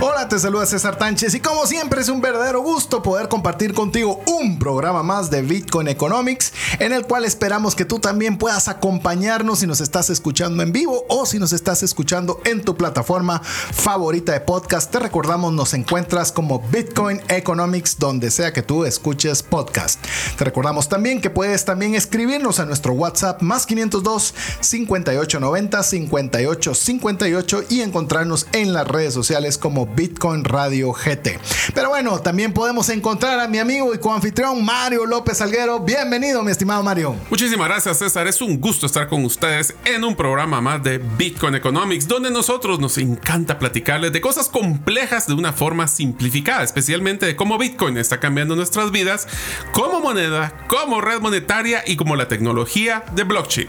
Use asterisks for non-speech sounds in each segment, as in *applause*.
Hola, te saluda César Tánchez y como siempre es un verdadero gusto poder compartir contigo un programa más de Bitcoin Economics en el cual esperamos que tú también puedas acompañarnos si nos estás escuchando en vivo o si nos estás escuchando en tu plataforma favorita de podcast. Te recordamos, nos encuentras como Bitcoin Economics donde sea que tú escuches podcast. Te recordamos también que puedes también escribirnos a nuestro WhatsApp más 502 5890 5858 y encontrarnos en las redes sociales como Bitcoin Radio GT. Pero bueno, también podemos encontrar a mi amigo y coanfitrión Mario López Alguero. Bienvenido, mi estimado Mario. Muchísimas gracias, César. Es un gusto estar con ustedes en un programa más de Bitcoin Economics, donde nosotros nos encanta platicarles de cosas complejas de una forma simplificada, especialmente de cómo Bitcoin está cambiando nuestras vidas como moneda, como red monetaria y como la tecnología de blockchain.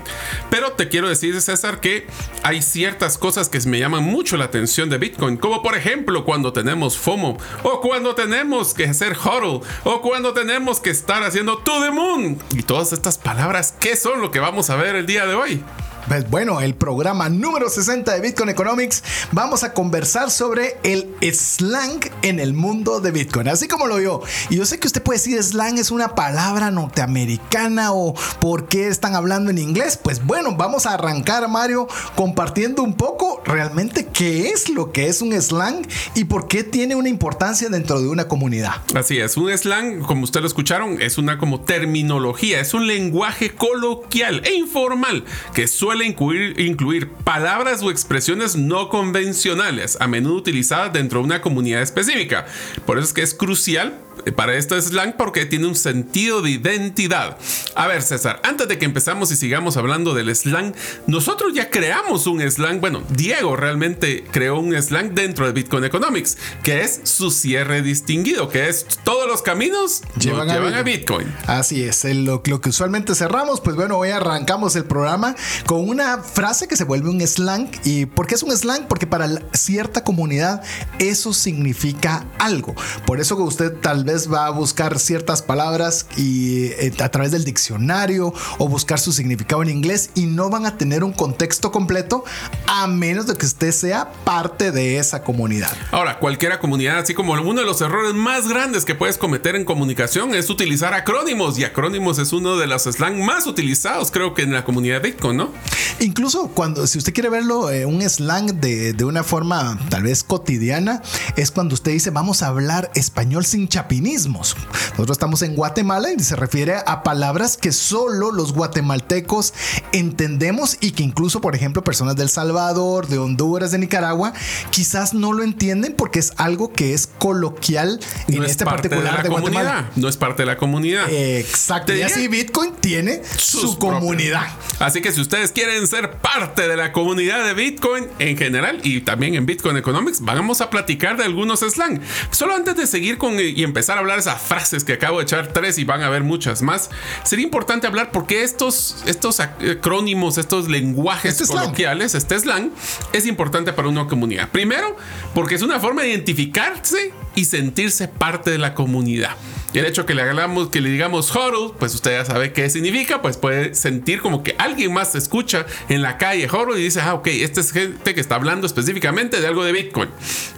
Pero te quiero decir, César, que hay ciertas cosas que me llaman mucho la atención de Bitcoin, como por ejemplo, cuando tenemos FOMO, o cuando tenemos que hacer HODL, o cuando tenemos que estar haciendo To the Moon. Y todas estas palabras, ¿qué son lo que vamos a ver el día de hoy? Pues bueno, el programa número 60 de Bitcoin Economics, vamos a conversar sobre el slang en el mundo de Bitcoin, así como lo vio. Y yo sé que usted puede decir slang es una palabra norteamericana o por qué están hablando en inglés. Pues bueno, vamos a arrancar, Mario, compartiendo un poco realmente qué es lo que es un slang y por qué tiene una importancia dentro de una comunidad. Así es, un slang, como ustedes lo escucharon, es una como terminología, es un lenguaje coloquial e informal que suele incluir, incluir palabras o expresiones no convencionales, a menudo utilizadas dentro de una comunidad específica. Por eso es que es crucial para esto slang porque tiene un sentido de identidad. A ver, César, antes de que empezamos y sigamos hablando del slang, nosotros ya creamos un slang. Bueno, Diego realmente creó un slang dentro de Bitcoin Economics, que es su cierre distinguido, que es todos los caminos llevan, a, Bitcoin. Así es, lo, lo, que usualmente cerramos, pues bueno, hoy arrancamos el programa con una frase que se vuelve un slang. ¿Y por qué es un slang? Porque para cierta comunidad eso significa algo. Por eso que usted tal vez va a buscar ciertas palabras y eh, a través del diccionario o buscar su significado en inglés y no van a tener un contexto completo a menos de que usted sea parte de esa comunidad. Ahora, cualquier comunidad, así como uno de los errores más grandes que puedes cometer en comunicación es utilizar acrónimos y acrónimos es uno de los slang más utilizados creo que en la comunidad de Bitcoin, ¿no? Incluso cuando, si usted quiere verlo, eh, un slang de, de una forma tal vez cotidiana, es cuando usted dice vamos a hablar español sin nosotros estamos en Guatemala y se refiere a palabras que solo los guatemaltecos entendemos y que incluso, por ejemplo, personas del Salvador, de Honduras, de Nicaragua, quizás no lo entienden porque es algo que es coloquial en este particular de, Guatemala. No es parte de la comunidad. Exacto. Y así Bitcoin tiene su comunidad. Así que si ustedes quieren ser parte de la comunidad de Bitcoin en general y también en Bitcoin Economics, vamos a platicar de algunos slang. Solo antes de seguir con y empezar hablar esas frases que acabo de echar tres y van a haber muchas más, sería importante hablar porque estos, estos acrónimos, estos lenguajes este coloquiales, este slang, es importante para una comunidad. Primero, porque es una forma de identificarse y sentirse parte de la comunidad. Y el hecho que le hagamos, que le digamos hodl, pues usted ya sabe qué significa, pues puede sentir como que alguien más escucha en la calle hodl y dice, ah, ok, este es gente que está hablando específicamente de algo de Bitcoin.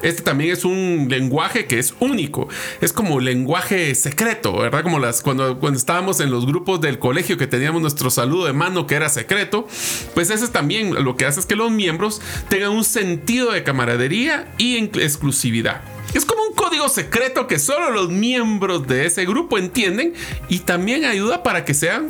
Este también es un lenguaje que es único, es como lenguaje secreto, ¿verdad? Como las cuando, cuando estábamos en los grupos del colegio que teníamos nuestro saludo de mano que era secreto, pues ese es también lo que hace es que los miembros tengan un sentido de camaradería y exclusividad. Es como un código secreto que solo los miembros de ese grupo entienden y también ayuda para que sean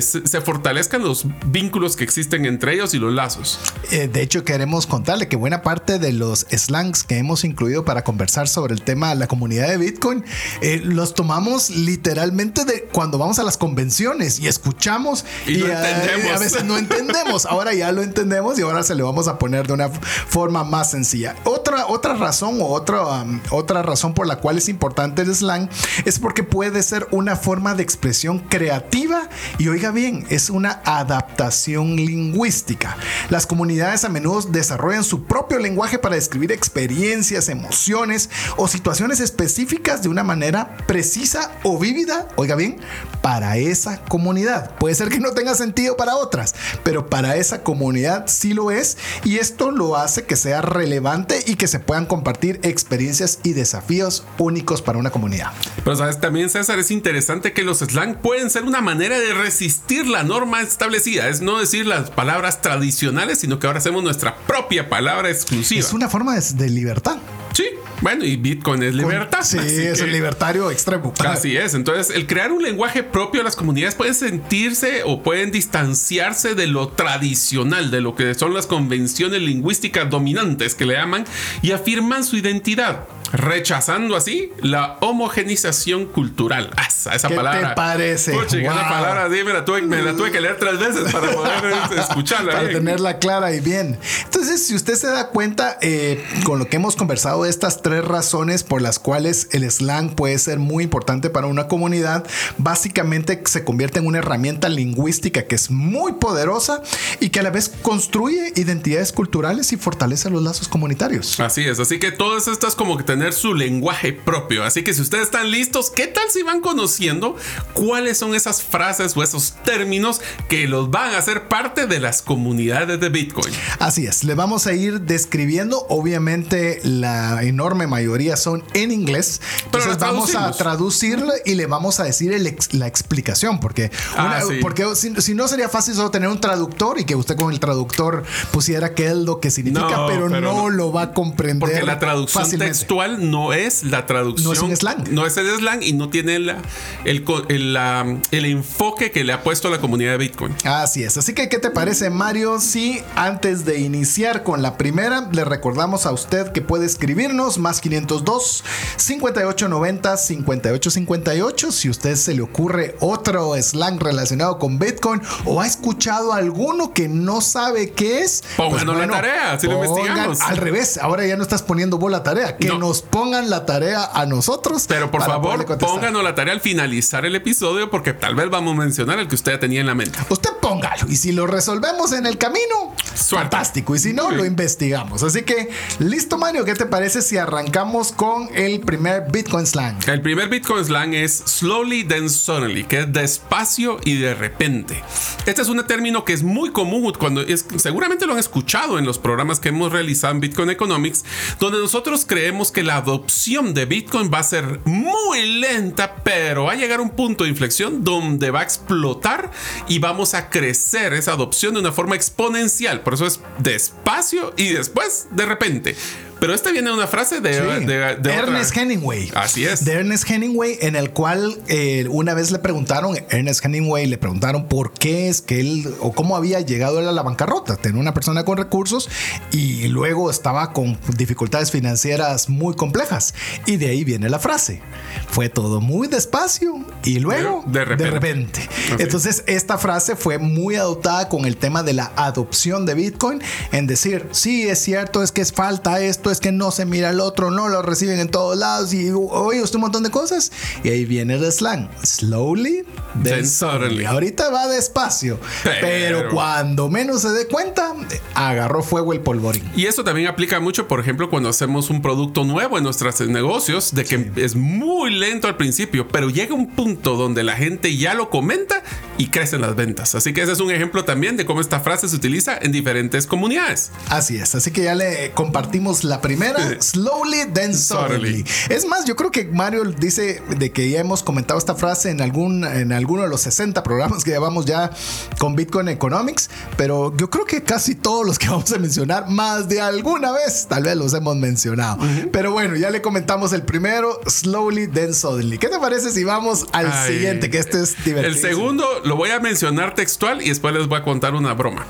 se fortalezcan los vínculos que existen entre ellos y los lazos. Eh, de hecho, queremos contarle que buena parte de los slangs que hemos incluido para conversar sobre el tema de la comunidad de Bitcoin eh, los tomamos literalmente de cuando vamos a las convenciones y escuchamos y, eh, a veces no entendemos. Ahora ya lo entendemos y ahora se le vamos a poner de una forma más sencilla. Otra, otra razón o otra, um, otra razón por la cual es importante el slang es porque puede ser una forma de expresión creativa y oiga bien, es una adaptación lingüística. Las comunidades a menudo desarrollan su propio lenguaje para describir experiencias, emociones o situaciones específicas de una manera precisa o vívida, oiga bien, para esa comunidad. Puede ser que no tenga sentido para otras, pero para esa comunidad sí lo es y esto lo hace que sea relevante y que se puedan compartir experiencias y desafíos únicos para una comunidad. Pero sabes, también César, es interesante que los slang pueden ser una manera de resistir la norma establecida, es no decir las palabras tradicionales, sino que ahora hacemos nuestra propia palabra exclusiva. Es una forma de, libertad. Sí, bueno, y Bitcoin es libertad. Sí, es un libertario extremo. Así es. Entonces, el crear un lenguaje propio, las comunidades pueden sentirse o pueden distanciarse de lo tradicional, de lo que son las convenciones lingüísticas dominantes que le llaman, y afirman su identidad rechazando así la homogenización cultural. Ah, esa, ¿Qué palabra. te parece? palabra me la, tuve, que leer tres veces para poder *laughs* escucharla. para tenerla clara y bien. Entonces, si usted se da cuenta eh, con lo que hemos conversado de estas tres razones por las cuales el slang puede ser muy importante para una comunidad, básicamente se convierte en una herramienta lingüística que es muy poderosa y que a la vez construye identidades culturales y fortalece los lazos comunitarios. Así es, así que todas estas como que tener su lenguaje propio. Así que si ustedes están listos, ¿qué tal si van conociendo cuáles son esas frases o esos términos que los van a hacer parte de las comunidades de Bitcoin? Así es, le vamos a ir describiendo. Obviamente la enorme mayoría son en inglés. Entonces vamos a traducirlo y le vamos a decir la explicación. Porque, ah, porque si, no sería fácil solo tener un traductor y que usted con el traductor pusiera qué es lo que significa, pero, no, lo va a comprender. Porque la traducción textual no es la traducción. No es slang. No es el slang y no tiene el, el, enfoque que le ha puesto la comunidad de Bitcoin. Así es. Así que, ¿qué te parece, Mario? Si antes de iniciar con la primera, le recordamos a usted que puede escribirnos más 502 5890 5858. Si usted se le ocurre otro slang relacionado con Bitcoin o ha escuchado alguno que no sabe qué es, pónganos pues la tarea, si lo investigamos. Al revés, ahora ya no estás poniendo vos la tarea, que nos pongan la tarea a nosotros. Pero por favor, pónganos la tarea al finalizar el episodio porque tal vez vamos a mencionar el que usted ya tenía en la mente. Usted póngalo y si lo resolvemos en el camino, fantástico. Y si no, lo investigamos. Así que, listo, Mario, ¿qué te parece si arrancamos con el primer Bitcoin slang? El primer Bitcoin slang es slowly then suddenly, que es despacio y de repente. Este es un término que es muy común cuando es, seguramente lo han escuchado en los programas que hemos realizado en Bitcoin Economics, donde nosotros creemos que la adopción de Bitcoin va a ser muy lenta, pero va a llegar a un punto de inflexión donde va a explotar y vamos a crecer esa adopción de una forma exponencial. Por eso es despacio y después de repente. Pero este viene de una frase de, Ernest Hemingway. Así es. De Ernest Hemingway, en el cual eh, una vez le preguntaron, Ernest Hemingway le preguntaron por qué es que él o cómo había llegado él a la bancarrota. Tenía una persona con recursos y luego estaba con dificultades financieras muy complejas. Y de ahí viene la frase. Fue todo muy despacio y luego de, repente. Entonces, esta frase fue muy adoptada con el tema de la adopción de Bitcoin en decir, sí, es cierto, es que es falta esto es que no se mira el otro, no lo reciben en todos lados y oye usted un montón de cosas. Y ahí viene el slang. Slowly, then, suddenly. Ahorita va despacio, pero... cuando menos se dé cuenta, agarró fuego el polvorín. Y eso también aplica mucho, por ejemplo, cuando hacemos un producto nuevo en nuestros negocios, de que es muy lento al principio, pero llega un punto donde la gente ya lo comenta y crecen las ventas. Así que ese es un ejemplo también de cómo esta frase se utiliza en diferentes comunidades. Así es, así que ya le compartimos la primera, slowly then suddenly. Es más, yo creo que Mario dice de que ya hemos comentado esta frase en algún en alguno de los 60 programas que llevamos ya con Bitcoin Economics, pero yo creo que casi todos los que vamos a mencionar más de alguna vez tal vez los hemos mencionado. Pero bueno, ya le comentamos el primero, slowly then suddenly. ¿Qué te parece si vamos al siguiente que este es divertido? El segundo lo voy a mencionar textual y después les voy a contar una broma.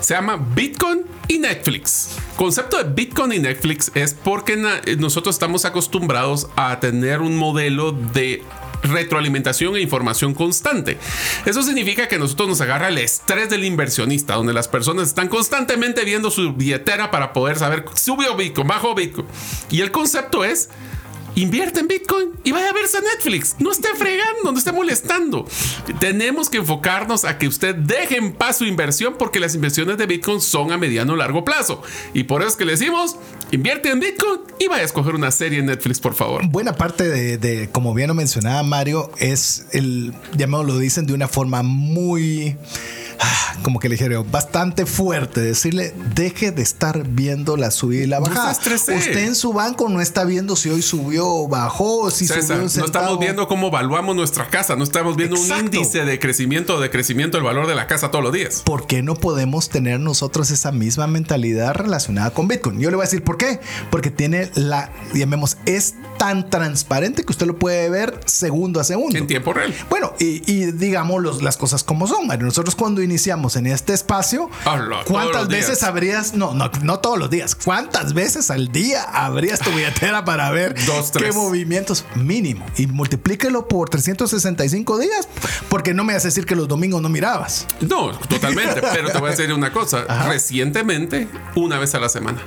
Se llama Bitcoin y Netflix. Concepto de Bitcoin y Netflix es porque nosotros estamos acostumbrados a tener un modelo de retroalimentación e información constante. Eso significa que nosotros nos agarra el estrés del inversionista, donde las personas están constantemente viendo su billetera para poder saber subió Bitcoin, bajó Bitcoin. Y el concepto es invierte en Bitcoin y vaya a verse a Netflix. No esté fregando, no esté molestando. Tenemos que enfocarnos a que usted deje en paz su inversión porque las inversiones de Bitcoin son a mediano o largo plazo. Y por eso es que le decimos, invierte en Bitcoin y vaya a escoger una serie en Netflix, por favor. Buena parte de, como bien lo mencionaba Mario, es el, llamado lo dicen de una forma muy como que le dijeron bastante fuerte, decirle, deje de estar viendo la subida y la bajada. Usted en su banco no está viendo si hoy subió o bajó, si subió No estamos viendo cómo evaluamos nuestra casa, no estamos viendo un índice de crecimiento o de crecimiento del valor de la casa todos los días. ¿Por qué no podemos tener nosotros esa misma mentalidad relacionada con Bitcoin? Yo le voy a decir por qué. Porque tiene la, llamemos, es tan transparente que usted lo puede ver segundo a segundo. En tiempo real. Bueno, y, digamos las cosas como son. Nosotros cuando iniciamos en este espacio, ¿cuántas veces habrías, no, no, no todos los días, cuántas veces al día habrías tu billetera para ver *laughs* qué movimientos mínimo? Y multiplíquelo por 365 días, porque no me vas a decir que los domingos no mirabas. No, totalmente, pero te voy a decir una cosa, *laughs* recientemente, una vez a la semana.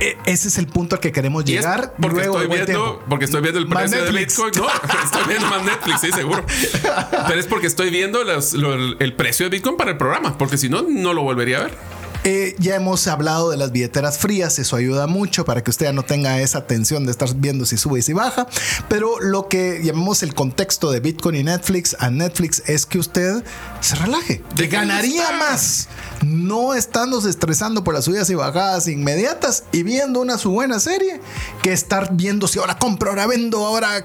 E, ese es el punto al que queremos llegar. Porque, estoy viendo, porque estoy viendo el precio de Bitcoin. No, *laughs* *laughs* estoy viendo más Netflix, sí, seguro. Pero es porque estoy viendo el precio de Bitcoin para el programa, porque si no, no lo volvería a ver. Eh, ya hemos hablado de las billeteras frías, eso ayuda mucho para que usted ya no tenga esa tensión de estar viendo si sube y si baja. Pero lo que llamamos el contexto de Bitcoin y Netflix a Netflix es que usted se relaje. ¿De ganaría más no estándose estresando por las subidas y bajadas inmediatas y viendo una su buena serie que estar viendo si ahora compro, ahora vendo, ahora.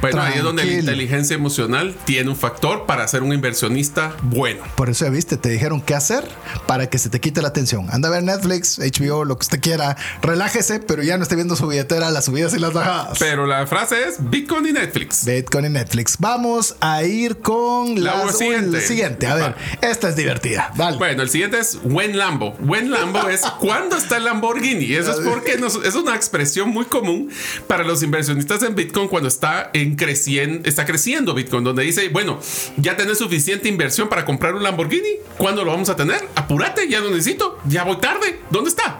Bueno, ahí es donde la inteligencia emocional tiene un factor para ser un inversionista bueno. Por eso ya viste, te dijeron qué hacer para que se te quite la atención. Anda a ver Netflix, HBO, lo que usted quiera. Relájese, pero ya no esté viendo su billetera, las subidas y las bajadas. Pero la frase es Bitcoin y Netflix. Bitcoin y Netflix. Vamos a ir con la siguiente. siguiente. A ver, esta es divertida. Dale. Bueno, el siguiente es When Lambo. When Lambo es *laughs* cuando está el Lamborghini. Eso es porque es una expresión muy común para los inversionistas en Bitcoin cuando está en creciendo, está creciendo Bitcoin, donde dice, bueno, ya tenés suficiente inversión para comprar un Lamborghini. ¿Cuándo lo vamos a tener? Apúrate, ya lo necesito ya voy tarde. ¿Dónde está?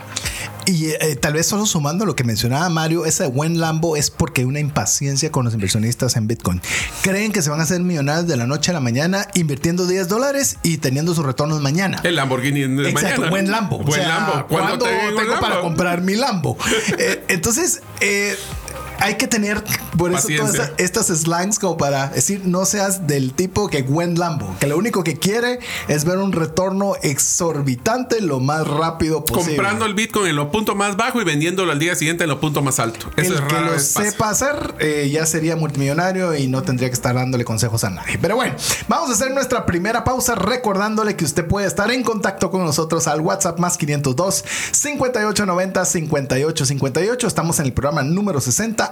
Y eh, tal vez solo sumando lo que mencionaba Mario, ese buen Lambo es porque hay una impaciencia con los inversionistas en Bitcoin. Creen que se van a hacer millonarios de la noche a la mañana invirtiendo 10 dólares y teniendo sus retornos mañana. El Lamborghini de Exacto, buen Lambo. Buen Lambo. ¿Cuándo tengo para comprar mi Lambo? *laughs* Eh, entonces, eh, hay que tener por eso todas estas slangs como para decir no seas del tipo que Gwen Lambo, que lo único que quiere es ver un retorno exorbitante lo más rápido posible. Comprando el Bitcoin en lo punto más bajo y vendiéndolo al día siguiente en lo punto más alto. Eso el que lo sepa hacer eh, ya sería multimillonario y no tendría que estar dándole consejos a nadie. Pero bueno, vamos a hacer nuestra primera pausa recordándole que usted puede estar en contacto con nosotros al WhatsApp más 502 5890 5858. Estamos en el programa número 60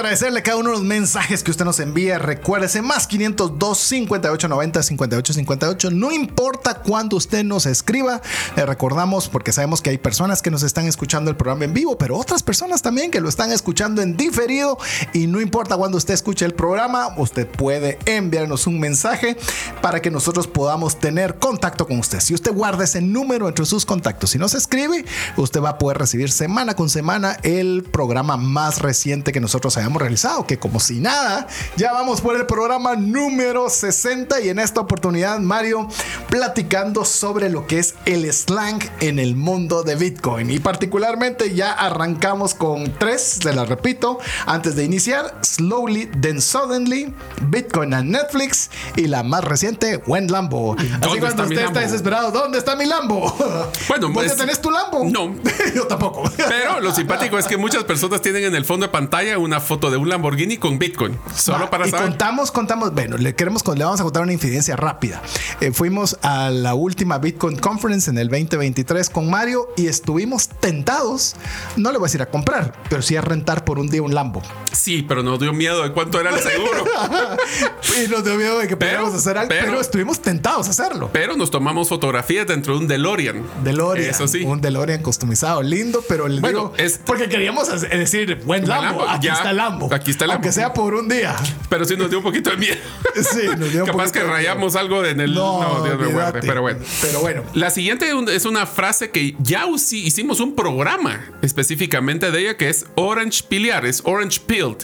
Agradecerle cada uno de los mensajes que usted nos envía. Recuérdese, más 502 5890 5858. No importa cuándo usted nos escriba, le recordamos porque sabemos que hay personas que nos están escuchando el programa en vivo, pero otras personas también que lo están escuchando en diferido. Y no importa cuándo usted escuche el programa, usted puede enviarnos un mensaje para que nosotros podamos tener contacto con usted. Si usted guarda ese número entre sus contactos y nos escribe, usted va a poder recibir semana con semana el programa más reciente que nosotros hayamos realizado, que como si nada, ya vamos por el programa número 60 y en esta oportunidad Mario platicando sobre lo que es el slang en el mundo de Bitcoin y particularmente ya arrancamos con tres, se las repito, antes de iniciar, Slowly Then Suddenly, Bitcoin and Netflix y la más reciente, When Lambo. Así cuando usted está desesperado, ¿dónde está mi Lambo? *laughs* Bueno, ¿Vos pues, ya tenés tu Lambo? No. *laughs* Yo tampoco. Pero lo simpático es que muchas personas tienen en el fondo de pantalla una foto de un Lamborghini con Bitcoin. Solo Va, para y saber. contamos, contamos, bueno, le queremos, le vamos a contar una infidencia rápida. Eh, fuimos a la última Bitcoin Conference en el 2023 con Mario y estuvimos tentados, no le voy a decir a comprar, pero sí a rentar por un día un Lambo. Sí, pero nos dio miedo de cuánto era el seguro. *laughs* y nos dio miedo de que Pero- pudiéramos hacer algo, pero, pero- estuvimos tentados a hacerlo. Pero nos tomamos fotografías dentro de un DeLorean. DeLorean, Eso sí. un DeLorean customizado, lindo, pero el Bueno, digo, es- porque queríamos decir, buen Buen Lambo, Lambo, aquí ya, está el Lambo. Aquí está el Aunque sea por un día. Pero sí nos dio un poquito de miedo. Sí, nos dio un Capaz poquito que rayamos algo en el. No, Dios me guarde. Pero bueno. Pero bueno. La siguiente es una frase que ya hicimos un programa específicamente de ella que es orange piliar, es orange peeled.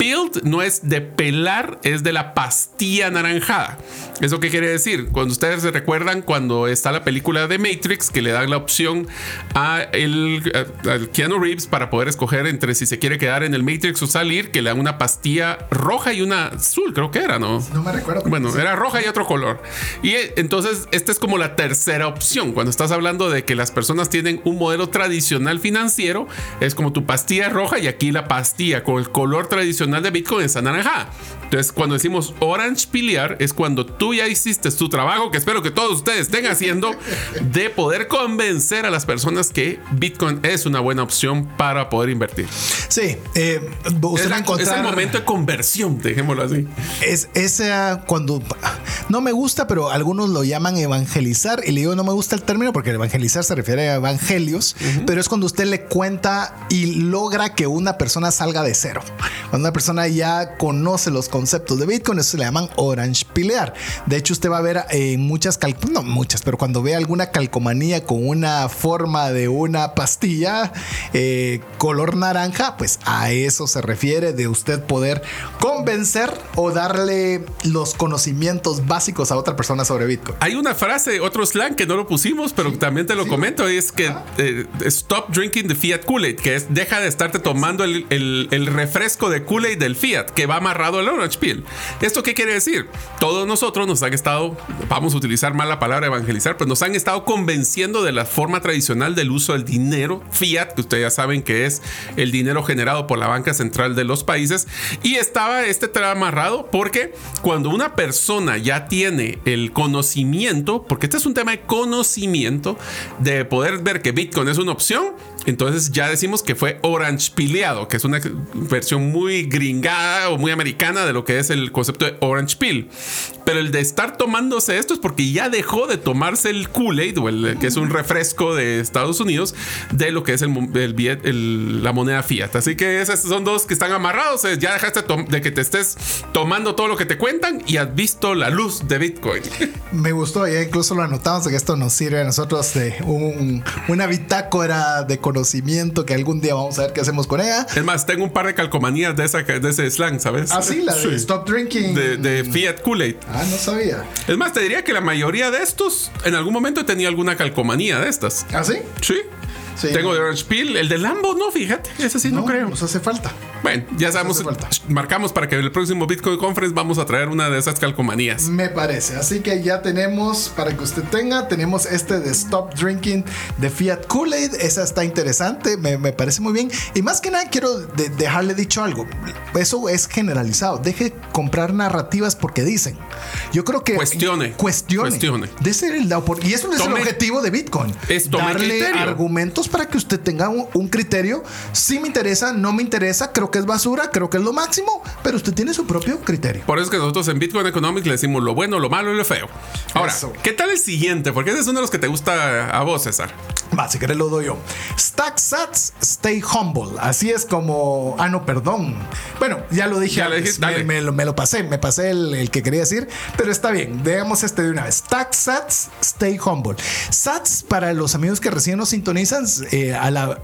Peeled no es de pelar, es de la pastilla anaranjada. ¿Eso qué quiere decir? Cuando ustedes se recuerdan cuando está la película de Matrix que le dan la opción a el, a- Keanu Reeves para poder escoger entre si se quiere quedar en el Matrix o salir, que le dan una pastilla roja y una azul, creo que era, ¿no? No me recuerdo. Bueno, era roja y otro color. Y eh, entonces, esta es como la tercera opción. Cuando estás hablando de que las personas tienen un modelo tradicional financiero, es como tu pastilla roja y aquí la pastilla con el color tradicional de Bitcoin es anaranjada. Entonces, cuando decimos orange piliar, es cuando tú ya hiciste tu trabajo, que espero que todos ustedes estén haciendo, de poder convencer a las personas que Bitcoin es una buena opción para poder invertir. Sí, eh, usted Es, va a la- encontrar. es el momento de conversión, dejémoslo así. Es esa cuando no me gusta, pero algunos lo llaman evangelizar y le digo no me gusta el término porque el evangelizar se refiere a evangelios, pero es cuando usted le cuenta y logra que una persona salga de cero. Cuando una persona ya conoce los conceptos de Bitcoin, eso se le llaman orange pilear. De hecho, usted va a ver en muchas cal no muchas, pero cuando ve alguna calcomanía con una forma de una pastilla eh, color naranja, pues a eso se refiere de usted poder convencer o darle los conocimientos básicos a otra persona sobre Bitcoin. Hay una frase, otro slang que no lo pusimos, pero también te lo comento, es que eh, stop drinking the Fiat Kool-Aid, que es deja de estarte tomando el, el- el refresco de Kool-Aid del Fiat, que va amarrado al Peel. ¿Esto qué quiere decir? Todos nosotros nos han estado, vamos a utilizar mal la palabra evangelizar, pues nos han estado convenciendo de la forma tradicional del uso del dinero Fiat, que ustedes ya saben que es el dinero generado por la banca central de los países, y estaba este tema amarrado porque cuando una persona ya tiene el conocimiento, porque este es un tema de conocimiento, de poder ver que Bitcoin es una opción, entonces ya decimos que fue orange pileado, que es una versión muy gringada o muy americana de lo que es el concepto de orange peel. Pero el de estar tomándose esto es porque ya dejó de tomarse el Kool-Aid, o el, que es un refresco de Estados Unidos, de lo que es el, mo- el billet- el- la moneda fiat. Así que esos son dos que están amarrados. eh, Ya dejaste de que te estés tomando todo lo que te cuentan y has visto la luz de Bitcoin. *laughs* Me gustó, ya incluso lo anotamos que esto nos sirve a nosotros de un- una bitácora de conocimiento que algún día vamos a ver qué hacemos con ella. Es más, tengo un par de calcomanías de, esa, de ese slang, ¿sabes? Ah, sí, la de Sí. Stop Drinking. De, de Fiat Kool-Aid. Ah, no sabía. Es más, te diría que la mayoría de estos en algún momento tenía alguna calcomanía de estas. ¿Ah, sí? Sí. Sí. Tengo de Orange Peel. El de Lambo, no, fíjate. Ese sí no, creo. Nos hace falta. Bueno, ya sabemos. Marcamos para que el próximo Bitcoin Conference vamos a traer una de esas calcomanías. Me parece. Así que ya tenemos, para que usted tenga, tenemos este de Stop Drinking de Fiat Kool-Aid. Esa está interesante, me, me parece muy bien. Y más que nada quiero de- dejarle dicho algo. Eso es generalizado. Deje comprar narrativas porque dicen. Yo creo que... Cuestione. Cuestione. Cuestione. Dese el- la opor- y eso es Tome- el objetivo de Bitcoin. Es Darle argumentos para que usted tenga un, un criterio. Si me interesa, no me interesa. Creo creo que es basura, creo que es lo máximo, pero usted tiene su propio criterio. Por eso es que nosotros en Bitcoin Economics le decimos lo bueno, lo malo y lo feo. Ahora, Eso. ¿qué tal el siguiente? Porque ese es uno de los que te gusta a vos, César. Va, si querés lo doy yo. Stack Sats, stay humble. Así es como. Ah, no, perdón. Bueno, ya lo dije Ya antes. me, me lo, me lo pasé, me pasé el, el que quería decir, pero está bien. Veamos este de una vez. Stack Sats, stay humble. Sats, para los amigos que recién nos sintonizan, eh, a la.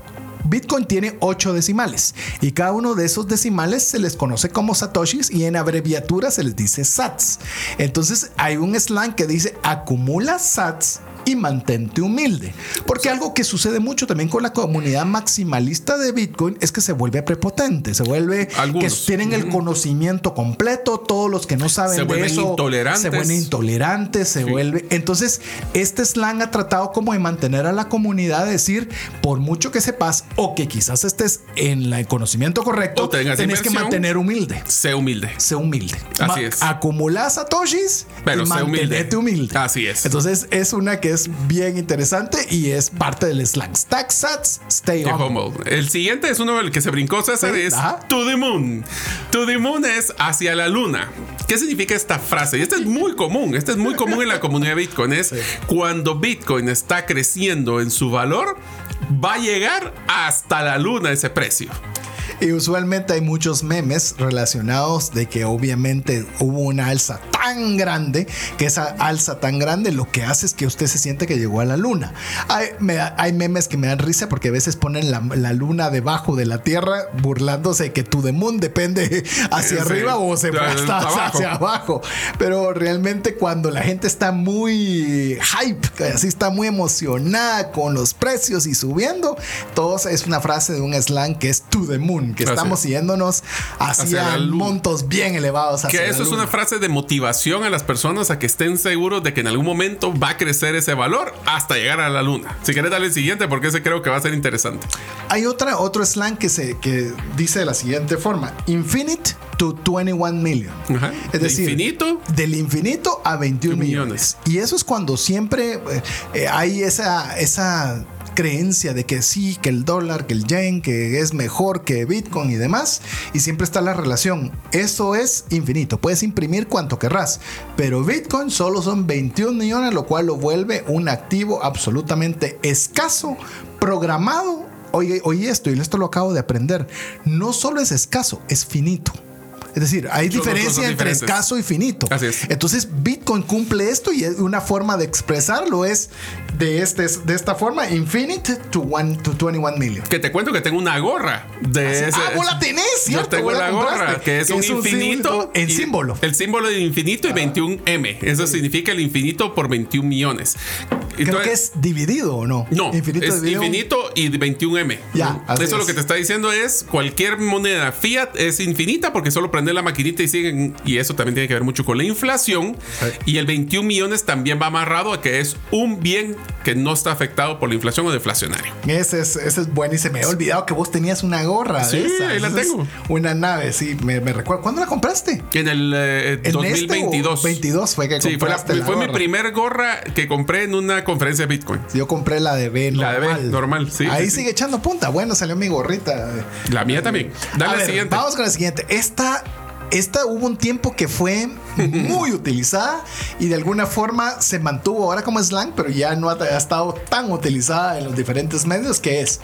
Bitcoin tiene 8 decimales y cada uno de esos decimales se les conoce como satoshis y en abreviatura se les dice sats. Entonces hay un slang que dice acumula sats y mantente humilde. Porque algo que sucede mucho también con la comunidad maximalista de Bitcoin es que se vuelve prepotente, se vuelve Algunos. que tienen el conocimiento completo, todos los que no saben Se de vuelven eso intolerantes. se vuelven intolerantes, se Sí. vuelve. Entonces, este slang ha tratado como de mantener a la comunidad, decir, por mucho que sepas o que quizás estés en la- el conocimiento correcto, tenés que mantener humilde. Sé humilde. Sé humilde. Así es. Acumular satoshis Pero y sé humilde. humilde. Así es. Entonces es una que es bien interesante y es parte del slang. Stack sats, stay humble. El siguiente es uno del que se brincó César, Sí, es ajá. to the moon. To the moon es hacia la luna. ¿Qué significa esta frase? Y esta es muy común, esta es muy común en la comunidad de Bitcoin. Es cuando Bitcoin está creciendo en su valor, va a llegar hasta la luna ese precio. Y usualmente hay muchos memes relacionados de que obviamente hubo una alza tan grande que esa alza tan grande lo que hace es que usted se siente que llegó a la luna. Hay, me da- hay memes que me dan risa porque a veces ponen la, la luna debajo de la tierra burlándose de que tu the moon depende *laughs* hacia Sí. arriba o se Claro, hasta abajo. hacia abajo. Pero realmente cuando la gente está muy hype, así está muy emocionada con los precios y subiendo, todo es una frase de un slang que es to the moon, que estamos es. yéndonos hacia, montos bien elevados. hacia Que eso es una frase de motivación a las personas a que estén seguros de que en algún momento va a crecer ese valor hasta llegar a la luna. Si querés darle el siguiente, porque ese creo que va a ser interesante. Hay otra, otro slang que, se, que dice de la siguiente forma: Infinite to 21 million. Ajá. Es De decir, infinito del infinito a 21 millones. Y eso es cuando siempre eh, eh, hay esa, esa creencia de que sí, que el dólar, que el yen, que es mejor que Bitcoin y demás. Y siempre está la relación. Eso es infinito. Puedes imprimir cuanto querrás. Pero Bitcoin solo son 21 millones, lo cual lo vuelve un activo absolutamente escaso, programado. Oye, oye esto, y esto lo acabo de aprender. No solo es escaso, es finito. Es decir, hay diferencia entre escaso y finito. Así es. Entonces, Bitcoin cumple esto y es una forma de expresarlo es de, este, de esta forma, infinite to, one, to 21 million. Que te cuento que tengo una gorra de ese. ah, vos la tenés, Yo ¿cierto? tengo Vos la gorra, que es un infinito. símbolo- En símbolo. El símbolo de infinito y 21M. Eso significa el infinito por 21 millones. Creo Entonces- que es dividido o no. No, infinito es infinito y 21M. Ya, Eso lo es. que te está diciendo es cualquier moneda fiat es infinita porque solo prende la maquinita y siguen. Y eso también tiene que ver mucho con la inflación. Y el 21 millones también va amarrado a que es un bien que no está afectado por la inflación o deflacionario. Ese es, ese es bueno y se me había olvidado que vos tenías una gorra. Sí, de esas. ahí la es tengo. Una nave, sí, me, me recuerdo. ¿Cuándo la compraste? En el eh, ¿En 2022. Este o 22 fue que Sí, fue, la- la fue mi primer gorra que compré en una conferencia de Bitcoin. Yo compré la de B La de normal. B, normal, sí, Ahí sí, sigue echando punta. Bueno, salió mi gorrita. La mía también. A Dale ver, siguiente. Vamos con la siguiente. Esta, esta hubo un tiempo que fue muy *laughs* utilizada y de alguna forma se mantuvo ahora como slang, pero ya no ha, ha estado tan utilizada en los diferentes medios, que es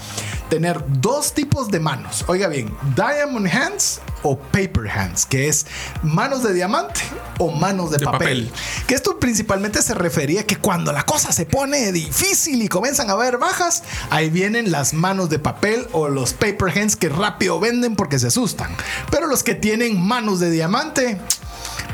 tener dos tipos de manos. Oiga bien, diamond hands o paper hands, que es manos de diamante o manos de, De papel. papel. Que esto principalmente se refería que cuando la cosa se pone difícil y comienzan a haber bajas, ahí vienen las manos de papel o los paper hands que rápido venden porque se asustan. Pero los que tienen manos de diamante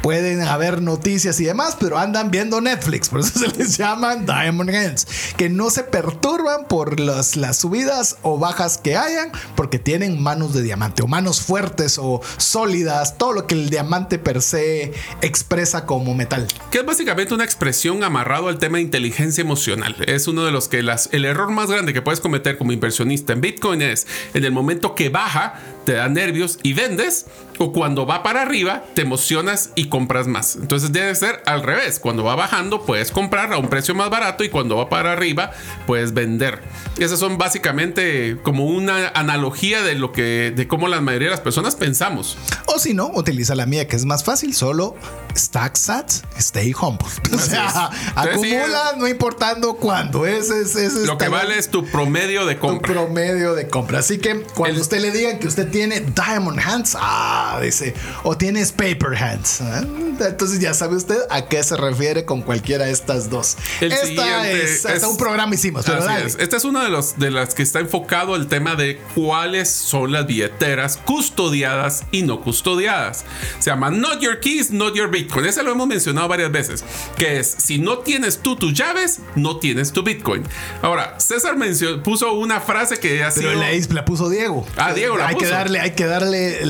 pueden haber noticias y demás, pero andan viendo Netflix, por eso *laughs* se les llaman Diamond Hands, que no se perturban por las, las subidas o bajas que hayan, porque tienen manos de diamante, o manos fuertes o sólidas, todo lo que el diamante per se expresa como metal. Que es básicamente una expresión amarrado al tema de inteligencia emocional. Es uno de los que el error más grande que puedes cometer como inversionista en Bitcoin es en el momento que baja, te da nervios y vendes, o cuando va para arriba te emocionas y compras más. Entonces debe ser al revés. Cuando va bajando puedes comprar a un precio más barato y cuando va para arriba puedes vender. Esas son básicamente como una analogía de lo que de cómo la mayoría de las personas pensamos. O si no, utiliza la mía que es más fácil, solo stack sats, stay humble. *laughs* O sea, acumula no importando cuándo. Ese, es lo que vale es tu promedio de compra. Tu promedio de compra. Así que cuando usted le diga que usted tiene diamond hands, ah, dice, o tienes paper hands. ¿eh? Entonces ya sabe usted a qué se refiere con cualquiera de estas dos. Esta es, hasta un programa hicimos, pero Esta es una de, los, de las que está enfocado el tema de cuáles son las billeteras custodiadas y no custodiadas. Se llama Not Your Keys, Not Your Bitcoin. Ese lo hemos mencionado varias veces. Que es, si no tienes tú tus llaves, no tienes tu Bitcoin. Ahora, César mencionó, puso una frase que ha sido... Pero la, la puso Diego. Ah, Diego la hay Que darle, hay que darle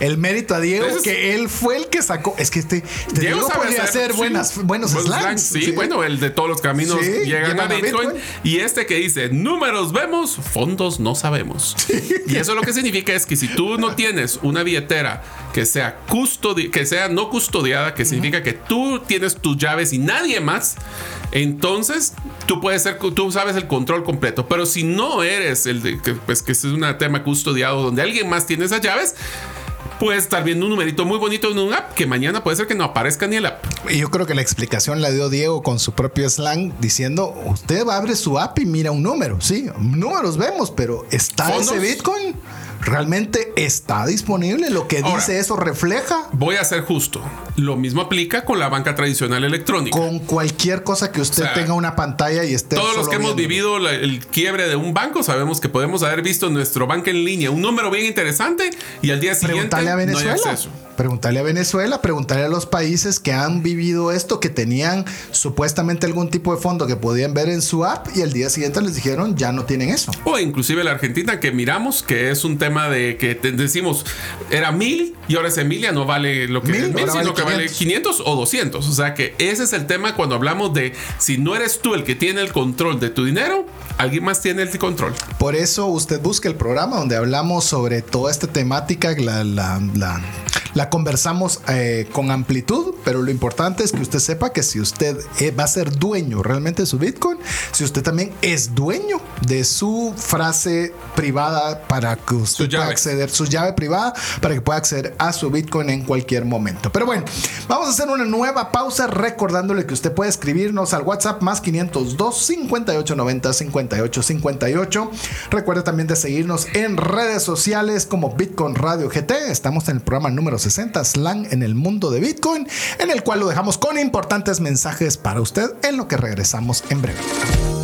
el mérito a Diego, que él fue el que sacó... Es que este, este Diego, sabe hacer, buenas, buenos slangs. Sí, bueno, el de todos los caminos llegan, a Bitcoin, Y este que dice, números vemos, fondos no sabemos. *laughs* Y eso lo que significa es que si tú no tienes una billetera que sea custodi que sea no custodiada, que significa que tú tienes tus llaves y nadie más, entonces tú puedes ser, tú sabes el control completo. Pero si no eres el de que, pues que es un tema custodiado donde alguien más tiene esas llaves, puedes estar viendo un numerito muy bonito en un app que mañana puede ser que no aparezca ni el app. Y yo creo que la explicación la dio Diego con su propio slang diciendo, usted va a abrir su app y mira un número, sí, números vemos, pero ¿está ese Bitcoin? realmente está disponible. Lo que dice eso refleja. Voy a ser justo. Lo mismo aplica con la banca tradicional electrónica. Con cualquier cosa que usted tenga una pantalla y esté. Todos los que hemos vivido el quiebre de un banco sabemos que podemos haber visto en nuestro banco en línea un número bien interesante y al día siguiente a Venezuela. no hay Preguntarle a Venezuela, preguntarle a los países que han vivido esto, que tenían supuestamente algún tipo de fondo que podían ver en su app y el día siguiente les dijeron ya no tienen eso. O inclusive la Argentina que miramos, que es un tema de que decimos era mil y ahora es Emilia no vale lo que es mil, sino que vale 500 o 200. O sea que ese es el tema cuando hablamos de si no eres tú el que tiene el control de tu dinero, alguien más tiene el control. Por eso usted busca el programa donde hablamos sobre toda esta temática, la, la, la la conversamos eh, con amplitud, pero lo importante es que usted sepa que si usted eh, va a ser dueño realmente de su Bitcoin, si usted también es dueño de su frase privada para que usted pueda acceder, su llave privada, para que pueda acceder a su Bitcoin en cualquier momento. Pero bueno, vamos a hacer una nueva pausa recordándole que usted puede escribirnos al WhatsApp más 502 5890 5858. Recuerde también de seguirnos en redes sociales como Bitcoin Radio GT. Estamos en el programa número 60 Slang en el mundo de Bitcoin, en el cual lo dejamos con importantes mensajes para usted en lo que regresamos en breve.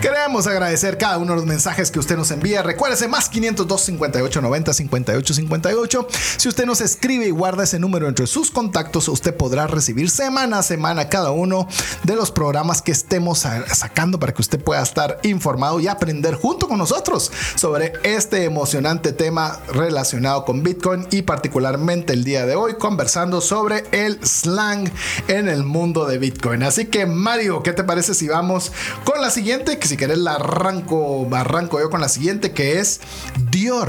Queremos agradecer cada uno de los mensajes que usted nos envía. Recuérdese más 502 58 90 58 58. Si usted nos escribe y guarda ese número entre sus contactos, usted podrá recibir semana a semana cada uno de los programas que estemos sacando para que usted pueda estar informado y aprender junto con nosotros sobre este emocionante tema relacionado con Bitcoin y particularmente el día de hoy conversando sobre el slang en el mundo de Bitcoin. Así que Mario, ¿qué te parece si vamos con la siguiente? Si querés la arranco, arranco yo con la siguiente que es Dior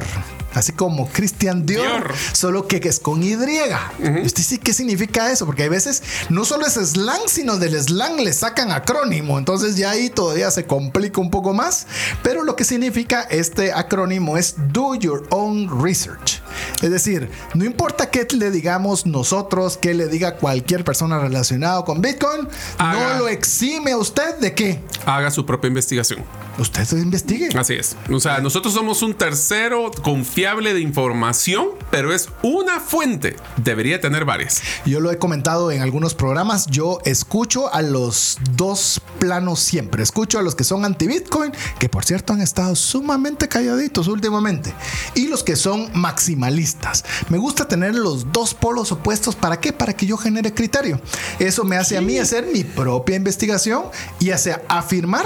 así como Christian Dior, solo que es con Y. ¿Usted sí qué significa eso? Porque hay veces no solo es slang, sino del slang le sacan acrónimo. Entonces ya ahí todavía se complica un poco más. Pero lo que significa este acrónimo es Do Your Own Research. Es decir, no importa qué le digamos nosotros, qué le diga cualquier persona relacionada con Bitcoin, no lo exime a usted de qué. Haga su propia investigación. Usted se investigue. Así es. O sea, nosotros somos un tercero confiable de información, pero es una fuente. Debería tener varias. Yo lo he comentado en algunos programas. Yo escucho a los dos planos siempre. Escucho a los que son anti-Bitcoin, que por cierto han estado sumamente calladitos últimamente, y los que son maximalistas. Me gusta tener los dos polos opuestos. ¿Para qué? Para que yo genere criterio. Eso me hace a mí hacer mi propia investigación y hace afirmar